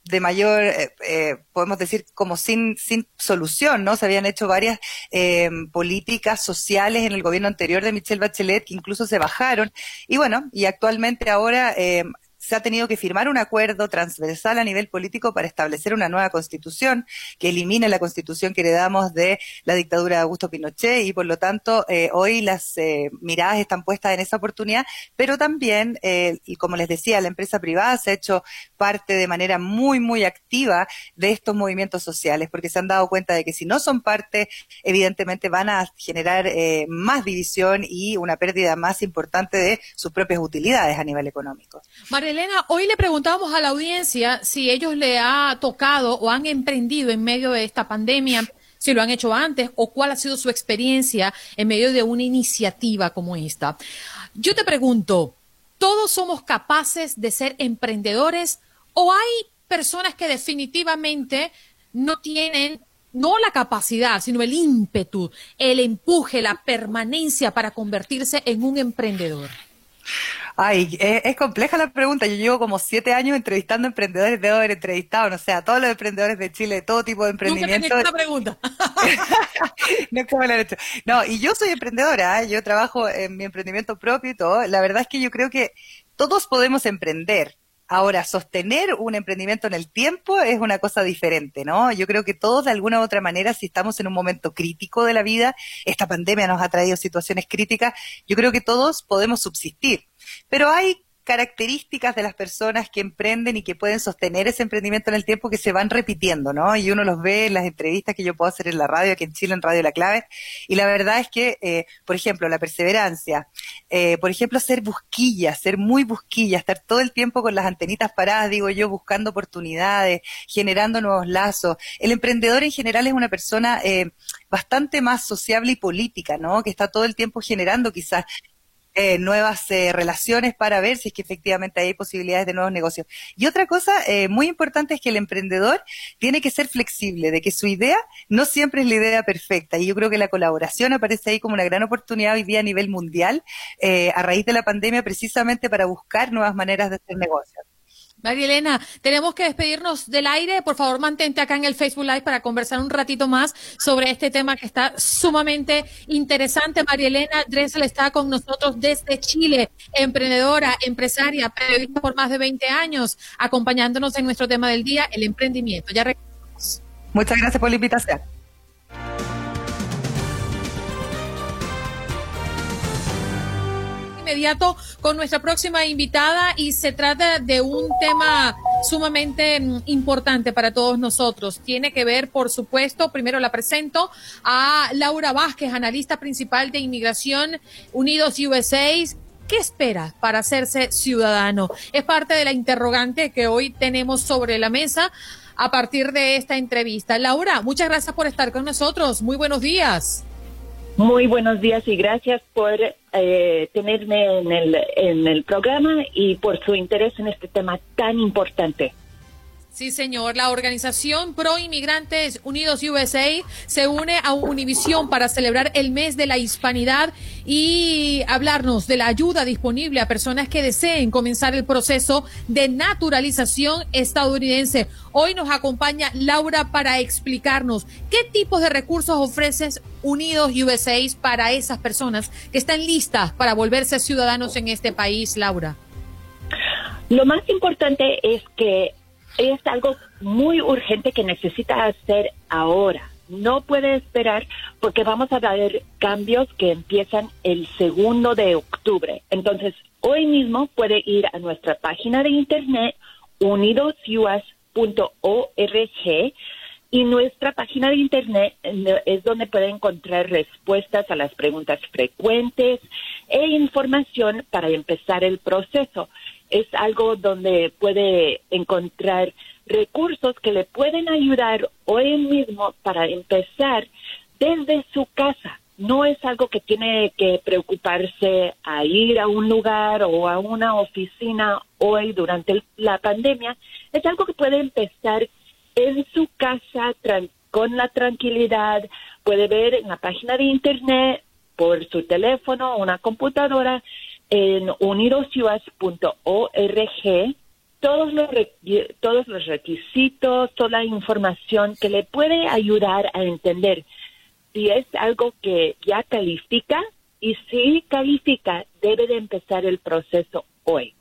de mayor, eh, eh, podemos decir, como sin, sin solución, ¿no? Se habían hecho varias eh, políticas sociales en el gobierno anterior de Michelle Bachelet que incluso se bajaron. Y bueno, y actualmente ahora se ha tenido que firmar un acuerdo transversal a nivel político para establecer una nueva constitución que elimine la constitución que heredamos de la dictadura de Augusto Pinochet y por lo tanto eh, hoy las eh, miradas están puestas en esa oportunidad, pero también, eh, y como les decía, la empresa privada se ha hecho parte de manera muy, muy activa de estos movimientos sociales, porque se han dado cuenta de que si no son parte, evidentemente van a generar más división y una pérdida más importante de sus propias utilidades a nivel económico. Elena, hoy le preguntábamos a la audiencia si ellos le ha tocado o han emprendido en medio de esta pandemia, si lo han hecho antes o cuál ha sido su experiencia en medio de una iniciativa como esta. Yo te pregunto, ¿todos somos capaces de ser emprendedores o hay personas que definitivamente no tienen no la capacidad, sino el ímpetu, el empuje, la permanencia para convertirse en un emprendedor? Ay, es, compleja la pregunta. Yo llevo como siete años entrevistando emprendedores, debo haber entrevistado, no sé, a todos los emprendedores de Chile, de todo tipo de emprendimiento. Nunca pregunta. no, ¿cómo lo han hecho? no, y yo soy emprendedora, ¿eh? yo trabajo en mi emprendimiento propio y todo. La verdad es que yo creo que todos podemos emprender. Ahora, sostener un emprendimiento en el tiempo es una cosa diferente, ¿no? Yo creo que todos de alguna u otra manera, si estamos en un momento crítico de la vida, esta pandemia nos ha traído situaciones críticas, yo creo que todos podemos subsistir. Pero hay características de las personas que emprenden y que pueden sostener ese emprendimiento en el tiempo que se van repitiendo, ¿no? Y uno los ve en las entrevistas que yo puedo hacer en la radio, aquí en Chile, en Radio La Clave, y la verdad es que, eh, por ejemplo, la perseverancia, eh, por ejemplo, ser busquilla, ser muy busquilla, estar todo el tiempo con las antenitas paradas, digo yo, buscando oportunidades, generando nuevos lazos. El emprendedor en general es una persona eh, bastante más sociable y política, ¿no? Que está todo el tiempo generando quizás eh, nuevas eh, relaciones para ver si es que efectivamente hay posibilidades de nuevos negocios. Y otra cosa eh, muy importante es que el emprendedor tiene que ser flexible, de que su idea no siempre es la idea perfecta. Y yo creo que la colaboración aparece ahí como una gran oportunidad hoy día a nivel mundial, a raíz de la pandemia, precisamente para buscar nuevas maneras de hacer negocios. María Elena, tenemos que despedirnos del aire. Por favor, mantente acá en el Facebook Live para conversar un ratito más sobre este tema que está sumamente interesante. María Elena Dressel está con nosotros desde Chile, emprendedora, empresaria, periodista por más de 20 años, acompañándonos en nuestro tema del día, el emprendimiento. Ya. Muchas gracias por la invitación. Inmediato con nuestra próxima invitada y se trata de un tema sumamente mm, importante para todos nosotros. Tiene que ver, por supuesto, primero la presento a Laura Vázquez, analista principal de Inmigración Unidos USA. ¿Qué espera para hacerse ciudadano? Es parte de la interrogante que hoy tenemos sobre la mesa a partir de esta entrevista. Laura, muchas gracias por estar con nosotros. Muy buenos días. Muy buenos días y gracias por eh, tenerme en el, en el programa y por su interés en este tema tan importante. Sí, señor. La organización Pro Inmigrantes Unidos USA se une a Univisión para celebrar el mes de la hispanidad y hablarnos de la ayuda disponible a personas que deseen comenzar el proceso de naturalización estadounidense. Hoy nos acompaña Laura para explicarnos qué tipos de recursos ofreces Unidos USA para esas personas que están listas para volverse ciudadanos en este país, Laura. Lo más importante es que es algo muy urgente que necesita hacer ahora. No puede esperar porque vamos a ver cambios que empiezan el segundo de octubre. Entonces, hoy mismo puede ir a nuestra página de internet unidosus.org Y nuestra página de internet eh, es donde puede encontrar respuestas a las preguntas frecuentes e información para empezar el proceso. Es algo donde puede encontrar recursos que le pueden ayudar hoy mismo para empezar desde su casa. No es algo que tiene que preocuparse a ir a un lugar o a una oficina hoy durante la pandemia. Es algo que puede empezar en su casa con la tranquilidad, puede ver en la página de internet, por su teléfono o una computadora, en unidosyuas.org todos los, todos los requisitos, toda la información que le puede ayudar a entender si es algo que ya califica y si califica, debe de empezar el proceso hoy.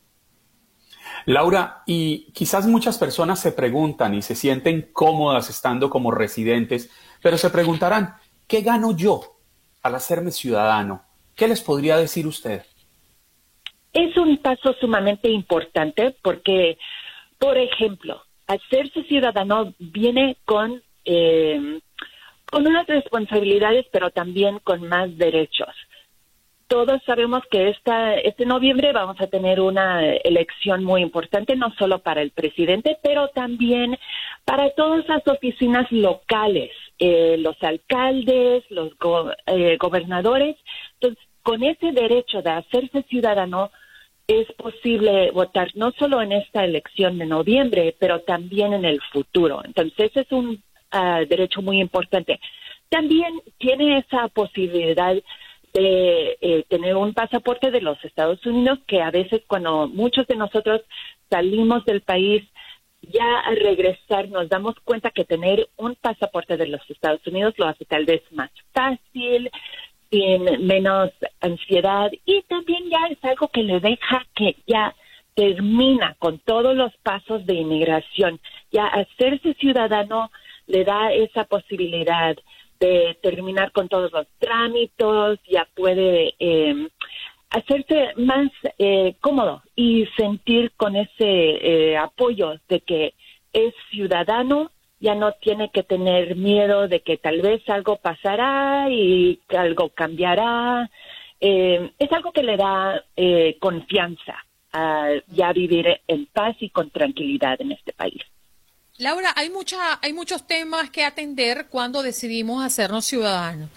Laura, y quizás muchas personas se preguntan y se sienten cómodas estando como residentes, pero se preguntarán, ¿qué gano yo al hacerme ciudadano? ¿Qué les podría decir usted? Es un paso sumamente importante porque, por ejemplo, hacerse ciudadano viene con, eh, con unas responsabilidades, pero también con más derechos todos sabemos que esta, este noviembre vamos a tener una elección muy importante, no solo para el presidente, pero también para todas las oficinas locales, eh, los alcaldes, los eh, gobernadores. Entonces, con ese derecho de hacerse ciudadano, es posible votar no solo en esta elección de noviembre, pero también en el futuro. Entonces, ese es un ah, derecho muy importante. También tiene esa posibilidad de eh, tener un pasaporte de los Estados Unidos que a veces cuando muchos de nosotros salimos del país ya al regresar nos damos cuenta que tener un pasaporte de los Estados Unidos lo hace tal vez más fácil, sin menos ansiedad y también ya es algo que le deja que ya termina con todos los pasos de inmigración. Ya hacerse ciudadano le da esa posibilidad de terminar con todos los trámites, ya puede eh, hacerse más eh, cómodo y sentir con ese eh, apoyo de que es ciudadano, ya no tiene que tener miedo de que tal vez algo pasará y algo cambiará. es algo que le da confianza a ya vivir en paz y con tranquilidad en este país. Laura, hay, mucha, hay muchos temas que atender cuando decidimos hacernos ciudadanos.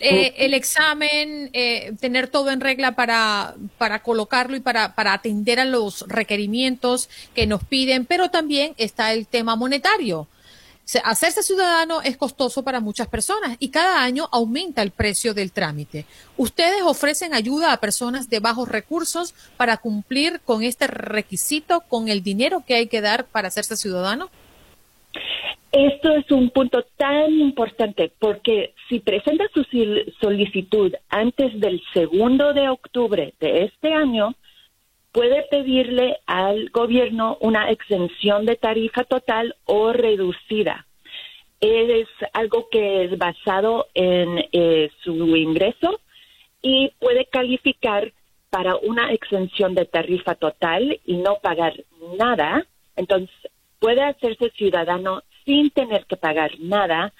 Eh, el examen, eh, tener todo en regla para, para colocarlo y para, para atender a los requerimientos que nos piden, pero también está el tema monetario. Hacerse ciudadano es costoso para muchas personas y cada año aumenta el precio del trámite. ¿Ustedes ofrecen ayuda a personas de bajos recursos para cumplir con este requisito, con el dinero que hay que dar para hacerse ciudadano? Esto es un punto tan importante porque si presenta su solicitud antes del segundo de octubre de este año, puede pedirle al gobierno una exención de tarifa total o reducida. Es algo que es basado en eh, su ingreso y puede calificar para una exención de tarifa total y no pagar nada. Entonces, puede hacerse ciudadano sin tener que pagar nada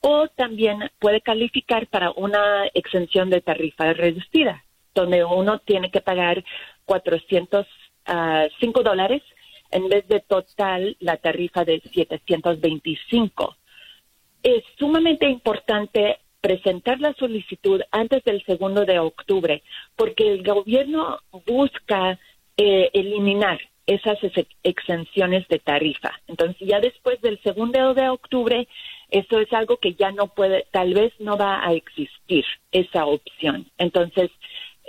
o también puede calificar para una exención de tarifa reducida, donde uno tiene que pagar 405 ah, dólares en vez de total la tarifa de 725. Es sumamente importante presentar la solicitud antes del segundo de octubre, porque el gobierno busca eh, eliminar esas exenciones de tarifa. Entonces, ya después del segundo de octubre, eso es algo que ya no puede, tal vez no va a existir esa opción. Entonces,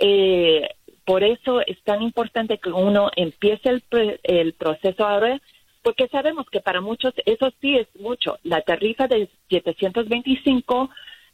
eh, por eso es tan importante que uno empiece el, el proceso ahora, porque sabemos que para muchos eso sí es mucho. La tarifa de 725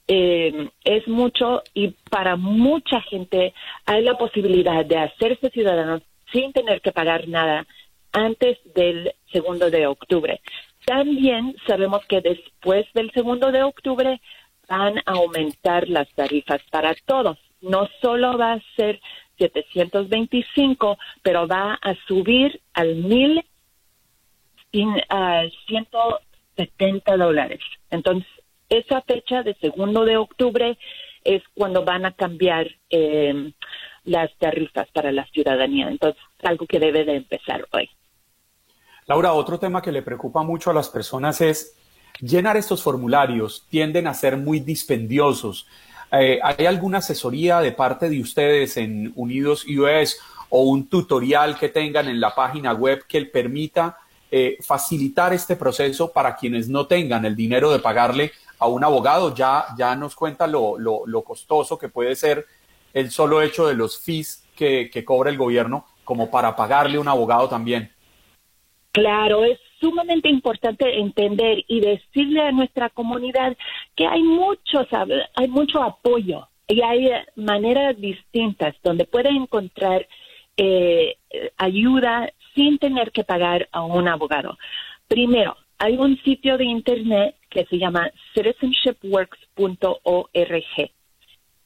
eh, es mucho y para mucha gente hay la posibilidad de hacerse ciudadanos sin tener que pagar nada antes del segundo de octubre. También sabemos que después del segundo de octubre van a aumentar las tarifas para todos. No solo va a ser 725, pero va a subir al 1130 70 dólares. Entonces, esa fecha de segundo de octubre es cuando van a cambiar eh, las tarifas para la ciudadanía. Entonces, algo que debe de empezar hoy. Laura, otro tema que le preocupa mucho a las personas es llenar estos formularios, tienden a ser muy dispendiosos. Eh, ¿Hay alguna asesoría de parte de ustedes en Unidos US o un tutorial que tengan en la página web que permita eh, facilitar este proceso para quienes no tengan el dinero de pagarle a un abogado? Ya, ya nos cuenta lo, lo, costoso que puede ser el solo hecho de los fees que, que cobra el gobierno como para pagarle a un abogado también. Claro, es sumamente importante entender y decirle a nuestra comunidad que hay mucho, hay mucho apoyo y hay maneras distintas donde puede encontrar eh, ayuda sin tener que pagar a un abogado. Primero, hay un sitio de internet que se llama citizenshipworks.org.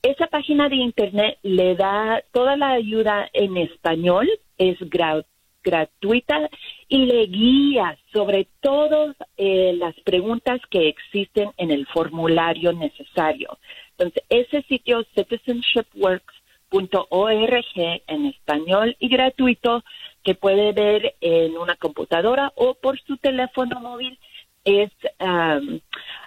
Esa página de internet le da toda la ayuda en español, es gratuita y le guía sobre todas eh, las preguntas que existen en el formulario necesario. Entonces, ese sitio citizenshipworks.org en español y gratuito que puede ver en una computadora o por su teléfono móvil es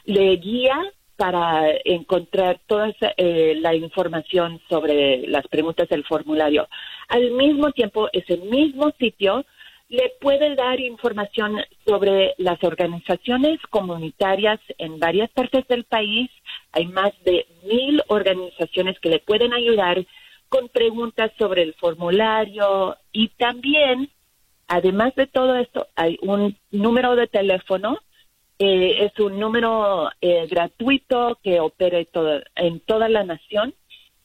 le guía para encontrar toda eh, la información sobre las preguntas del formulario. Al mismo tiempo, ese mismo sitio le puede dar información sobre las organizaciones comunitarias en varias partes del país. Hay más de mil organizaciones que le pueden ayudar con preguntas sobre el formulario y también, además de todo esto, hay un número de teléfono. Eh, es un número eh, gratuito que opera en toda la nación,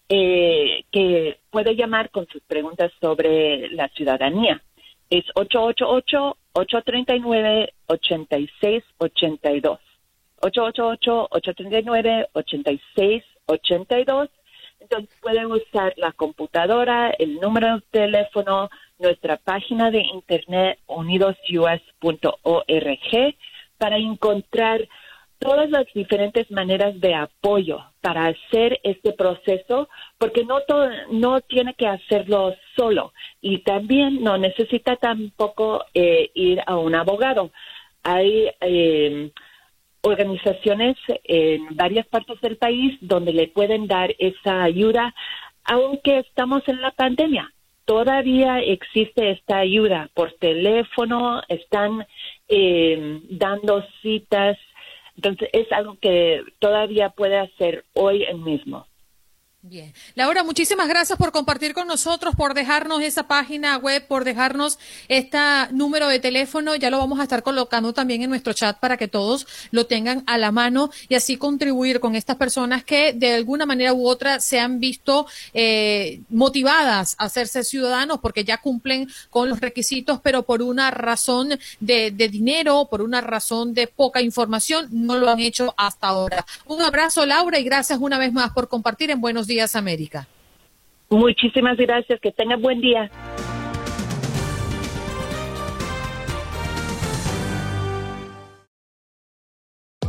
eh, que puede llamar con sus preguntas sobre la ciudadanía. Es 888-839-8682. 888-839-8682 entonces pueden usar la computadora, el número de teléfono, nuestra página de internet unidosus.org para encontrar todas las diferentes maneras de apoyo para hacer este proceso, porque no todo, no tiene que hacerlo solo y también no necesita tampoco eh, ir a un abogado. Hay eh, organizaciones en varias partes del país donde le pueden dar esa ayuda, aunque estamos en la pandemia. Todavía existe esta ayuda por teléfono, están eh, dando citas, entonces es algo que todavía puede hacer hoy en mismo. Bien. Laura, muchísimas gracias por compartir con nosotros, por dejarnos esa página web, por dejarnos este número de teléfono. Ya lo vamos a estar colocando también en nuestro chat para que todos lo tengan a la mano y así contribuir con estas personas que de alguna manera u otra se han visto eh, motivadas a hacerse ciudadanos porque ya cumplen con los requisitos, pero por una razón de, de dinero, por una razón de poca información, no lo han hecho hasta ahora. Un abrazo, Laura, y gracias una vez más por compartir en Buenos Días América. Muchísimas gracias, que tenga buen día.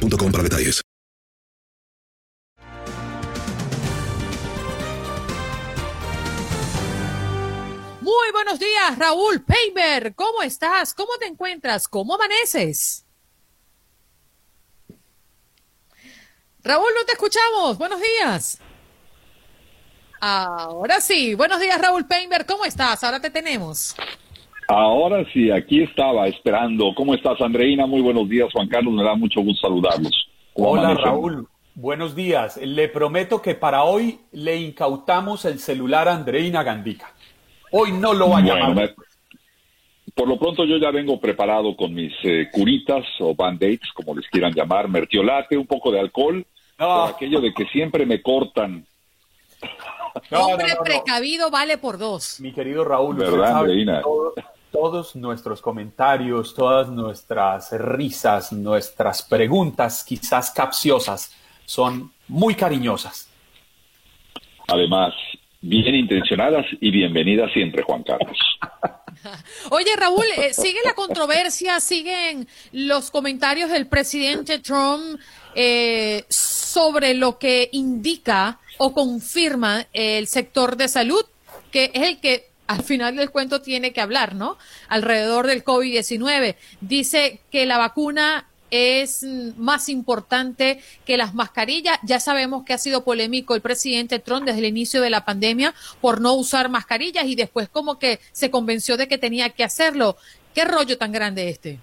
para detalles. Muy buenos días, Raúl Peiber. ¿Cómo estás? ¿Cómo te encuentras? ¿Cómo amaneces? Raúl, no te escuchamos. Buenos días. Ahora sí. Buenos días, Raúl Peinberg. ¿Cómo estás? Ahora te tenemos. Ahora sí, aquí estaba esperando. ¿Cómo estás, Andreina? Muy buenos días, Juan Carlos. Me da mucho gusto saludarlos. Hola, Raúl. Buenos días. Le prometo que para hoy le incautamos el celular a Andreina Gandica. Hoy no lo va a llamar. por lo pronto yo ya vengo preparado con mis eh, curitas o band-aids, como les quieran llamar, mertiolate, un poco de alcohol, por aquello de que siempre me cortan. Hombre precavido vale por dos. Mi querido Raúl, todos nuestros comentarios, todas nuestras risas, nuestras preguntas, quizás capciosas, son muy cariñosas. Además, bien intencionadas y bienvenidas siempre, Juan Carlos. Oye, Raúl, eh, sigue la controversia, siguen los comentarios del presidente Trump eh, sobre lo que indica o confirma el sector de salud, que es el que al final del cuento tiene que hablar, ¿no? Alrededor del COVID-19. Dice que la vacuna es más importante que las mascarillas. Ya sabemos que ha sido polémico el presidente Trump desde el inicio de la pandemia por no usar mascarillas y después como que se convenció de que tenía que hacerlo. ¿Qué rollo tan grande este?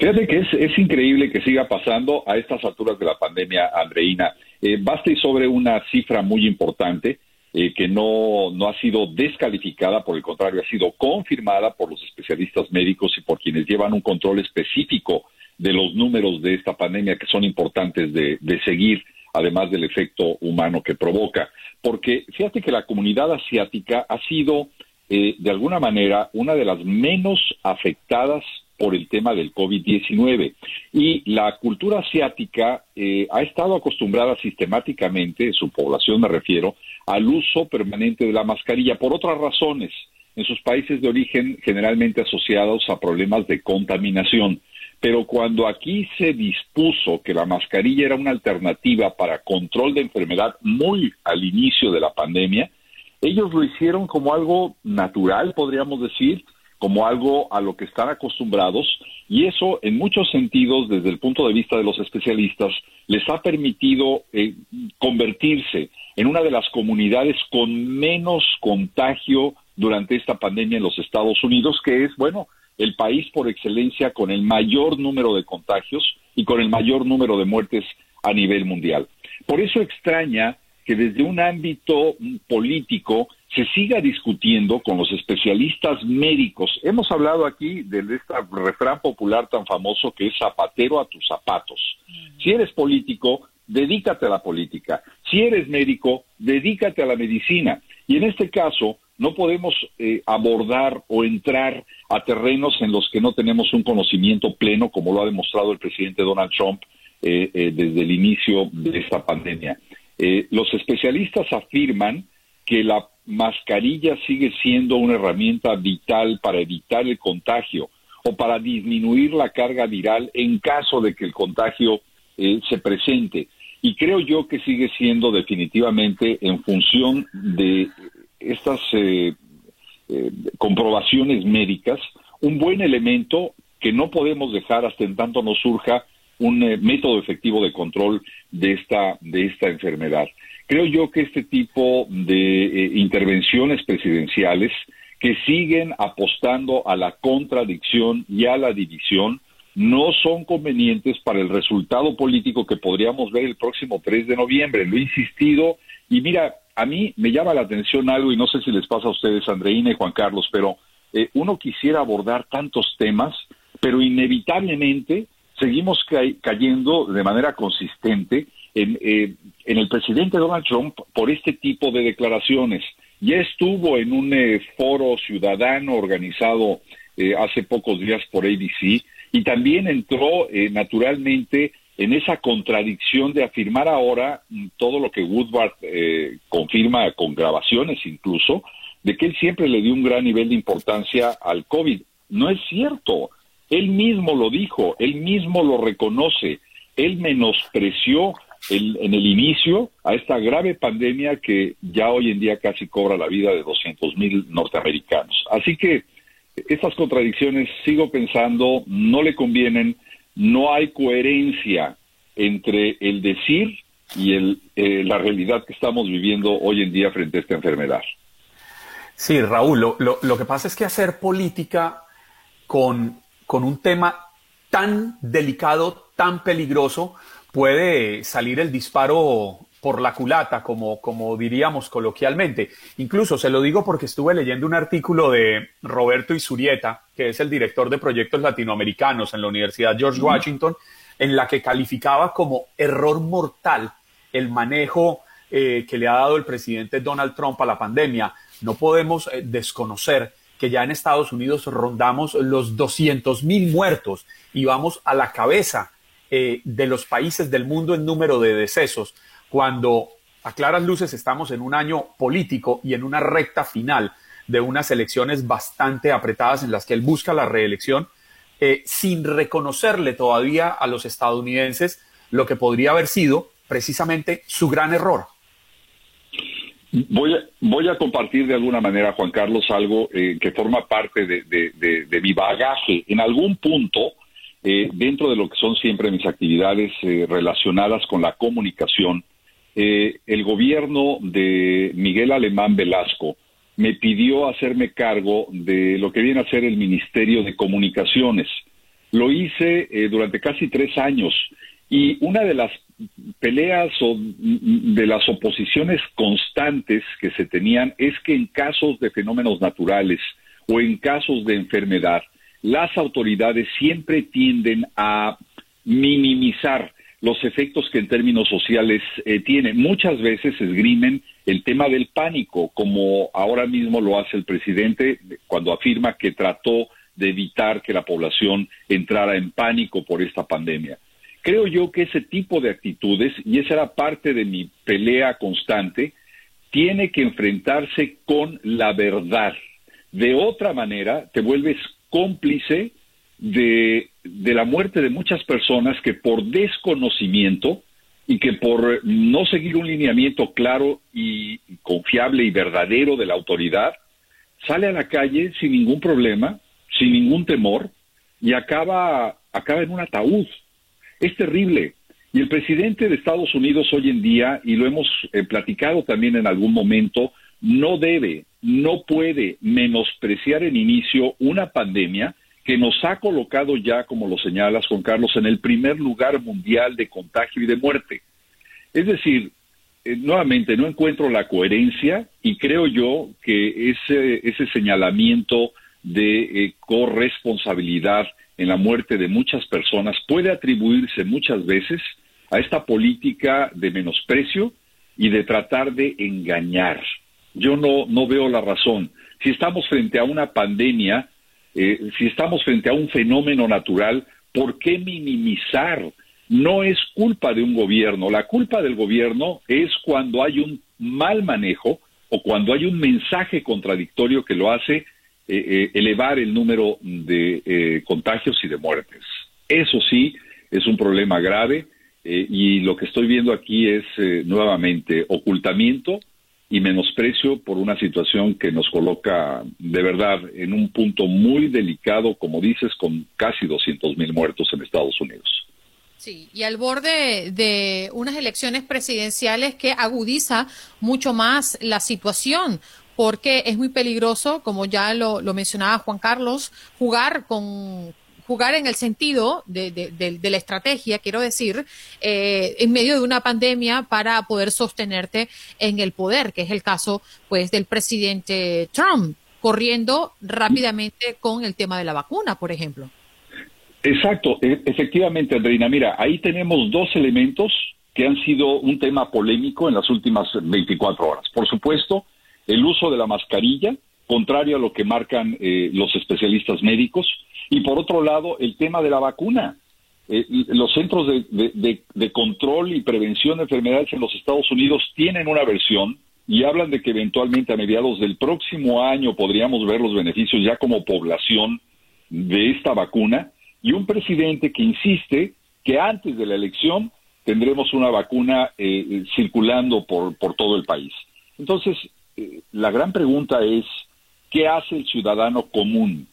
Fíjate que es, increíble que siga pasando a estas alturas de la pandemia, Andreina. Eh, basta y sobre una cifra muy importante eh, que no, no ha sido descalificada, por el contrario, ha sido confirmada por los especialistas médicos y por quienes llevan un control específico de los números de esta pandemia que son importantes de, seguir, además del efecto humano que provoca. Porque fíjate que la comunidad asiática ha sido, eh, de alguna manera, una de las menos afectadas por el tema del COVID-19. Y la cultura asiática eh, ha estado acostumbrada sistemáticamente, su población me refiero, al uso permanente de la mascarilla por otras razones, en sus países de origen generalmente asociados a problemas de contaminación. Pero cuando aquí se dispuso que la mascarilla era una alternativa para control de enfermedad muy al inicio de la pandemia, ellos lo hicieron como algo natural, podríamos decir, como algo a lo que están acostumbrados y eso en muchos sentidos desde el punto de vista de los especialistas les ha permitido eh, convertirse en una de las comunidades con menos contagio durante esta pandemia en los Estados Unidos, que es, bueno, el país por excelencia con el mayor número de contagios y con el mayor número de muertes a nivel mundial. Por eso extraña que desde un ámbito político se siga discutiendo con los especialistas médicos. Hemos hablado aquí de este refrán popular tan famoso que es zapatero a tus zapatos. Si eres político, dedícate a la política. Si eres médico, dedícate a la medicina. Y en este caso, no podemos eh, abordar o entrar a terrenos en los que no tenemos un conocimiento pleno, como lo ha demostrado el presidente Donald Trump eh, eh, desde el inicio de esta pandemia. los especialistas afirman que la mascarilla sigue siendo una herramienta vital para evitar el contagio o para disminuir la carga viral en caso de que el contagio eh, se presente. Y creo yo que sigue siendo definitivamente en función de estas eh, eh, comprobaciones médicas un buen elemento que no podemos dejar hasta en tanto nos surja un método efectivo de control de esta, de esta enfermedad. Creo yo que este tipo de eh, intervenciones presidenciales que siguen apostando a la contradicción y a la división no son convenientes para el resultado político que podríamos ver el próximo 3 de noviembre. Lo he insistido y mira, a mí me llama la atención algo y no sé si les pasa a ustedes, Andreina y Juan Carlos, pero eh, uno quisiera abordar tantos temas, pero inevitablemente seguimos cayendo de manera consistente en, eh, en el presidente Donald Trump por este tipo de declaraciones. Ya estuvo en un eh, foro ciudadano organizado eh, hace pocos días por ABC y también entró eh, naturalmente en esa contradicción de afirmar ahora mm, todo lo que Woodward confirma con grabaciones incluso, de que él siempre le dio un gran nivel de importancia al COVID. No es cierto. Él mismo lo dijo, él mismo lo reconoce, él menospreció en el inicio a esta grave pandemia que ya hoy en día casi cobra la vida de 200 mil norteamericanos. Así que estas contradicciones, sigo pensando, no le convienen, no hay coherencia entre el decir y el, eh, la realidad que estamos viviendo hoy en día frente a esta enfermedad. Sí, Raúl, lo, lo, que pasa es que hacer política con, con un tema tan delicado, tan peligroso, puede salir el disparo por la culata, como, como diríamos coloquialmente. Incluso se lo digo porque estuve leyendo un artículo de Roberto Isurieta, que es el director de proyectos latinoamericanos en la Universidad George Washington, en la que calificaba como error mortal el manejo eh, que le ha dado el presidente Donald Trump a la pandemia. No podemos eh, desconocer que ya en Estados Unidos rondamos los 200 mil muertos y vamos a la cabeza eh, de los países del mundo en número de decesos cuando a claras luces estamos en un año político y en una recta final de unas elecciones bastante apretadas en las que él busca la reelección, eh, sin reconocerle todavía a los estadounidenses lo que podría haber sido precisamente su gran error. Voy a, voy a compartir de alguna manera, Juan Carlos, algo eh, que forma parte de, mi bagaje. En algún punto, eh, dentro de lo que son siempre mis actividades relacionadas con la comunicación, eh, el gobierno de Miguel Alemán Velasco me pidió hacerme cargo de lo que viene a ser el Ministerio de Comunicaciones. Lo hice eh, durante casi tres años y una de las peleas o de las oposiciones constantes que se tenían es que en casos de fenómenos naturales o en casos de enfermedad, las autoridades siempre tienden a minimizar los efectos que en términos sociales eh, tiene. Muchas veces esgrimen el tema del pánico, como ahora mismo lo hace el presidente cuando afirma que trató de evitar que la población entrara en pánico por esta pandemia. Creo yo que ese tipo de actitudes, y esa era parte de mi pelea constante, tiene que enfrentarse con la verdad. De otra manera, te vuelves cómplice de, la muerte de muchas personas que por desconocimiento y que por no seguir un lineamiento claro y confiable y verdadero de la autoridad, sale a la calle sin ningún problema, sin ningún temor, y acaba, acaba en un ataúd. Es terrible. Y el presidente de Estados Unidos hoy en día, y lo hemos eh, platicado también en algún momento, no debe, no puede menospreciar en inicio una pandemia que nos ha colocado ya, como lo señalas, Juan Carlos, en el primer lugar mundial de contagio y de muerte. Es decir, eh, nuevamente no encuentro la coherencia y creo yo que ese, señalamiento de eh, corresponsabilidad en la muerte de muchas personas puede atribuirse muchas veces a esta política de menosprecio y de tratar de engañar. Yo no, no veo la razón. Si estamos frente a una pandemia, eh, si estamos frente a un fenómeno natural, ¿por qué minimizar? No es culpa de un gobierno. La culpa del gobierno es cuando hay un mal manejo o cuando hay un mensaje contradictorio que lo hace eh, eh, elevar el número de contagios y de muertes. Eso sí es un problema grave y lo que estoy viendo aquí es nuevamente ocultamiento y menosprecio por una situación que nos coloca de verdad en un punto muy delicado, como dices, con casi 200 mil muertos en Estados Unidos. Sí, y al borde de unas elecciones presidenciales que agudiza mucho más la situación, porque es muy peligroso, como ya lo, lo mencionaba Juan Carlos, jugar con, jugar en el sentido de, la estrategia, quiero decir, eh, en medio de una pandemia para poder sostenerte en el poder, que es el caso pues del presidente Trump, corriendo rápidamente con el tema de la vacuna, por ejemplo. Exacto, e, efectivamente, Andreina. Mira, ahí tenemos dos elementos que han sido un tema polémico en las últimas 24 horas. Por supuesto, el uso de la mascarilla, contrario a lo que marcan eh, los especialistas médicos, y por otro lado, el tema de la vacuna. Eh, los centros de, control y prevención de enfermedades en los Estados Unidos tienen una versión y hablan de que eventualmente a mediados del próximo año podríamos ver los beneficios ya como población de esta vacuna y un presidente que insiste que antes de la elección tendremos una vacuna eh, circulando por, por todo el país. Entonces, eh, la gran pregunta es, ¿qué hace el ciudadano común?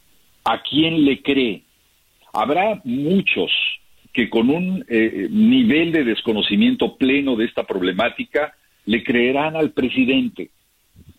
¿A quién le cree? Habrá muchos que con un eh, nivel de desconocimiento pleno de esta problemática le creerán al presidente,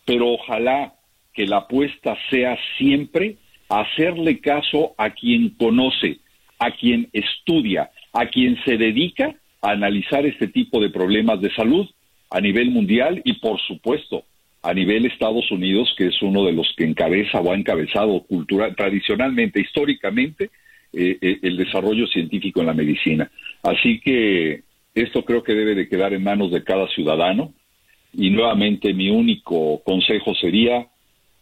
pero ojalá que la apuesta sea siempre hacerle caso a quien conoce, a quien estudia, a quien se dedica a analizar este tipo de problemas de salud a nivel mundial y por supuesto a nivel Estados Unidos, que es uno de los que encabeza o ha encabezado cultural, tradicionalmente, históricamente, eh, eh, el desarrollo científico en la medicina. Así que esto creo que debe de quedar en manos de cada ciudadano y nuevamente mi único consejo sería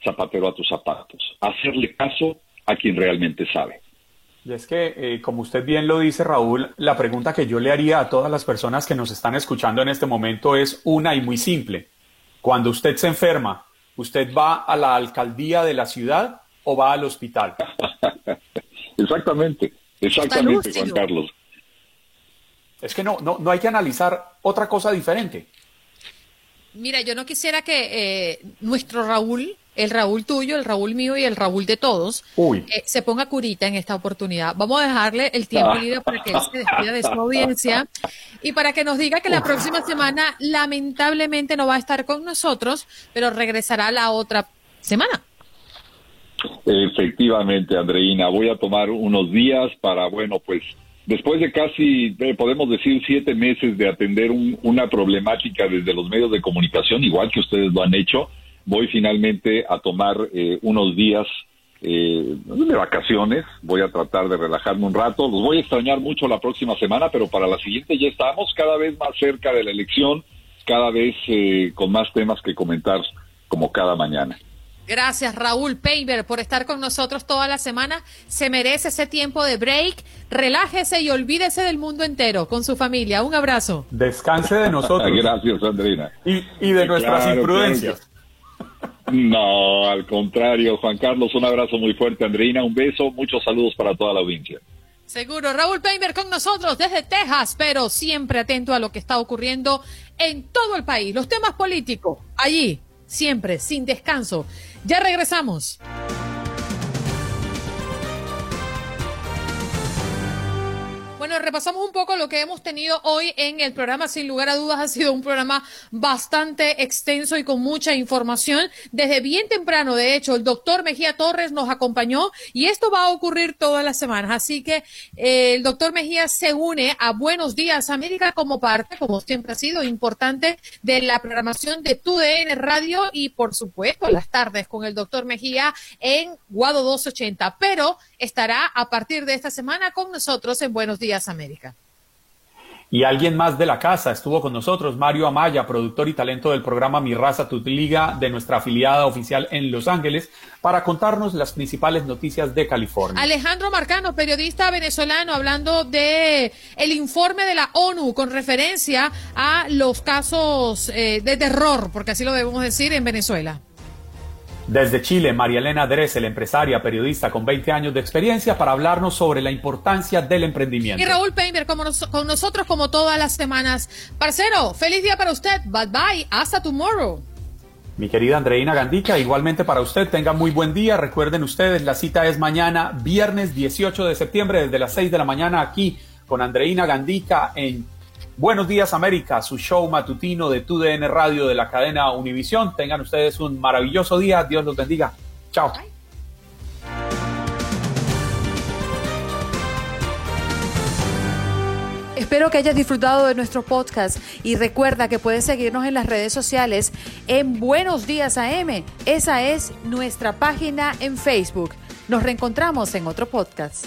zapatero a tus zapatos, hacerle caso a quien realmente sabe. Y es que, eh, como usted bien lo dice, Raúl, la pregunta que yo le haría a todas las personas que nos están escuchando en este momento es una y muy simple. Cuando usted se enferma, ¿usted va a la alcaldía de la ciudad o va al hospital? exactamente, exactamente, Juan Carlos. Es que no, no, no hay que analizar otra cosa diferente. Mira, yo no quisiera que eh, nuestro Raúl, el Raúl tuyo, el Raúl mío y el Raúl de todos, eh, se ponga curita en esta oportunidad. Vamos a dejarle el tiempo ah. libre para que él se despida de su audiencia y para que nos diga que la próxima semana lamentablemente no va a estar con nosotros, pero regresará la otra semana. Efectivamente, Andreina, voy a tomar unos días para, bueno, pues después de casi, eh, podemos decir, siete meses de atender una problemática desde los medios de comunicación, igual que ustedes lo han hecho, voy finalmente a tomar eh, unos días eh, de vacaciones, voy a tratar de relajarme un rato, los voy a extrañar mucho la próxima semana, pero para la siguiente ya estamos cada vez más cerca de la elección, cada vez con más temas que comentar como cada mañana. Gracias Raúl Paver por estar con nosotros toda la semana. Se merece ese tiempo de break. Relájese y olvídese del mundo entero con su familia. Un abrazo. Descanse de nosotros. Gracias, Andrina. Y, de nuestras imprudencias. No, al contrario, Juan Carlos, un abrazo muy fuerte, Andreina, un beso, muchos saludos para toda la audiencia. Seguro, Raúl Painter con nosotros desde Texas, pero siempre atento a lo que está ocurriendo en todo el país, los temas políticos, allí, siempre, sin descanso. Ya regresamos. Bueno, repasamos un poco lo que hemos tenido hoy en el programa. Sin lugar a dudas, ha sido un programa bastante extenso y con mucha información. Desde bien temprano, de hecho, el doctor Mejía Torres nos acompañó y esto va a ocurrir todas las semanas. Así que eh, el doctor Mejía se une a Buenos Días América como parte, como siempre ha sido, importante de la programación de TUDN Radio y, por supuesto, las tardes con el doctor Mejía en Guado 280. Pero estará a partir de esta semana con nosotros en Buenos Días América. Y alguien más de la casa estuvo con nosotros, Mario Amaya, productor y talento del programa Mi Raza Tu Liga de nuestra afiliada oficial en Los Ángeles, para contarnos las principales noticias de California. Alejandro Marcano, periodista venezolano, hablando de el informe de la ONU con referencia a los casos eh, de terror, porque así lo debemos decir en Venezuela. Desde Chile, María Elena Dressel, empresaria, periodista con 20 años de experiencia, para hablarnos sobre la importancia del emprendimiento. Y Raúl Painter como con nosotros como todas las semanas. Parcero, feliz día para usted. Bye bye. Hasta tomorrow. Mi querida Andreina Gandica, igualmente para usted, tenga muy buen día. Recuerden ustedes, la cita es mañana, viernes 18 de septiembre, desde las 6 de la mañana, aquí con Andreina Gandica en Buenos días América, su show matutino de TUDN Radio de la cadena Univisión. Tengan ustedes un maravilloso día. Dios los bendiga. Chao. Espero que hayas disfrutado de nuestro podcast y recuerda que puedes seguirnos en las redes sociales en Buenos Días AM. Esa es nuestra página en Facebook. Nos reencontramos en otro podcast.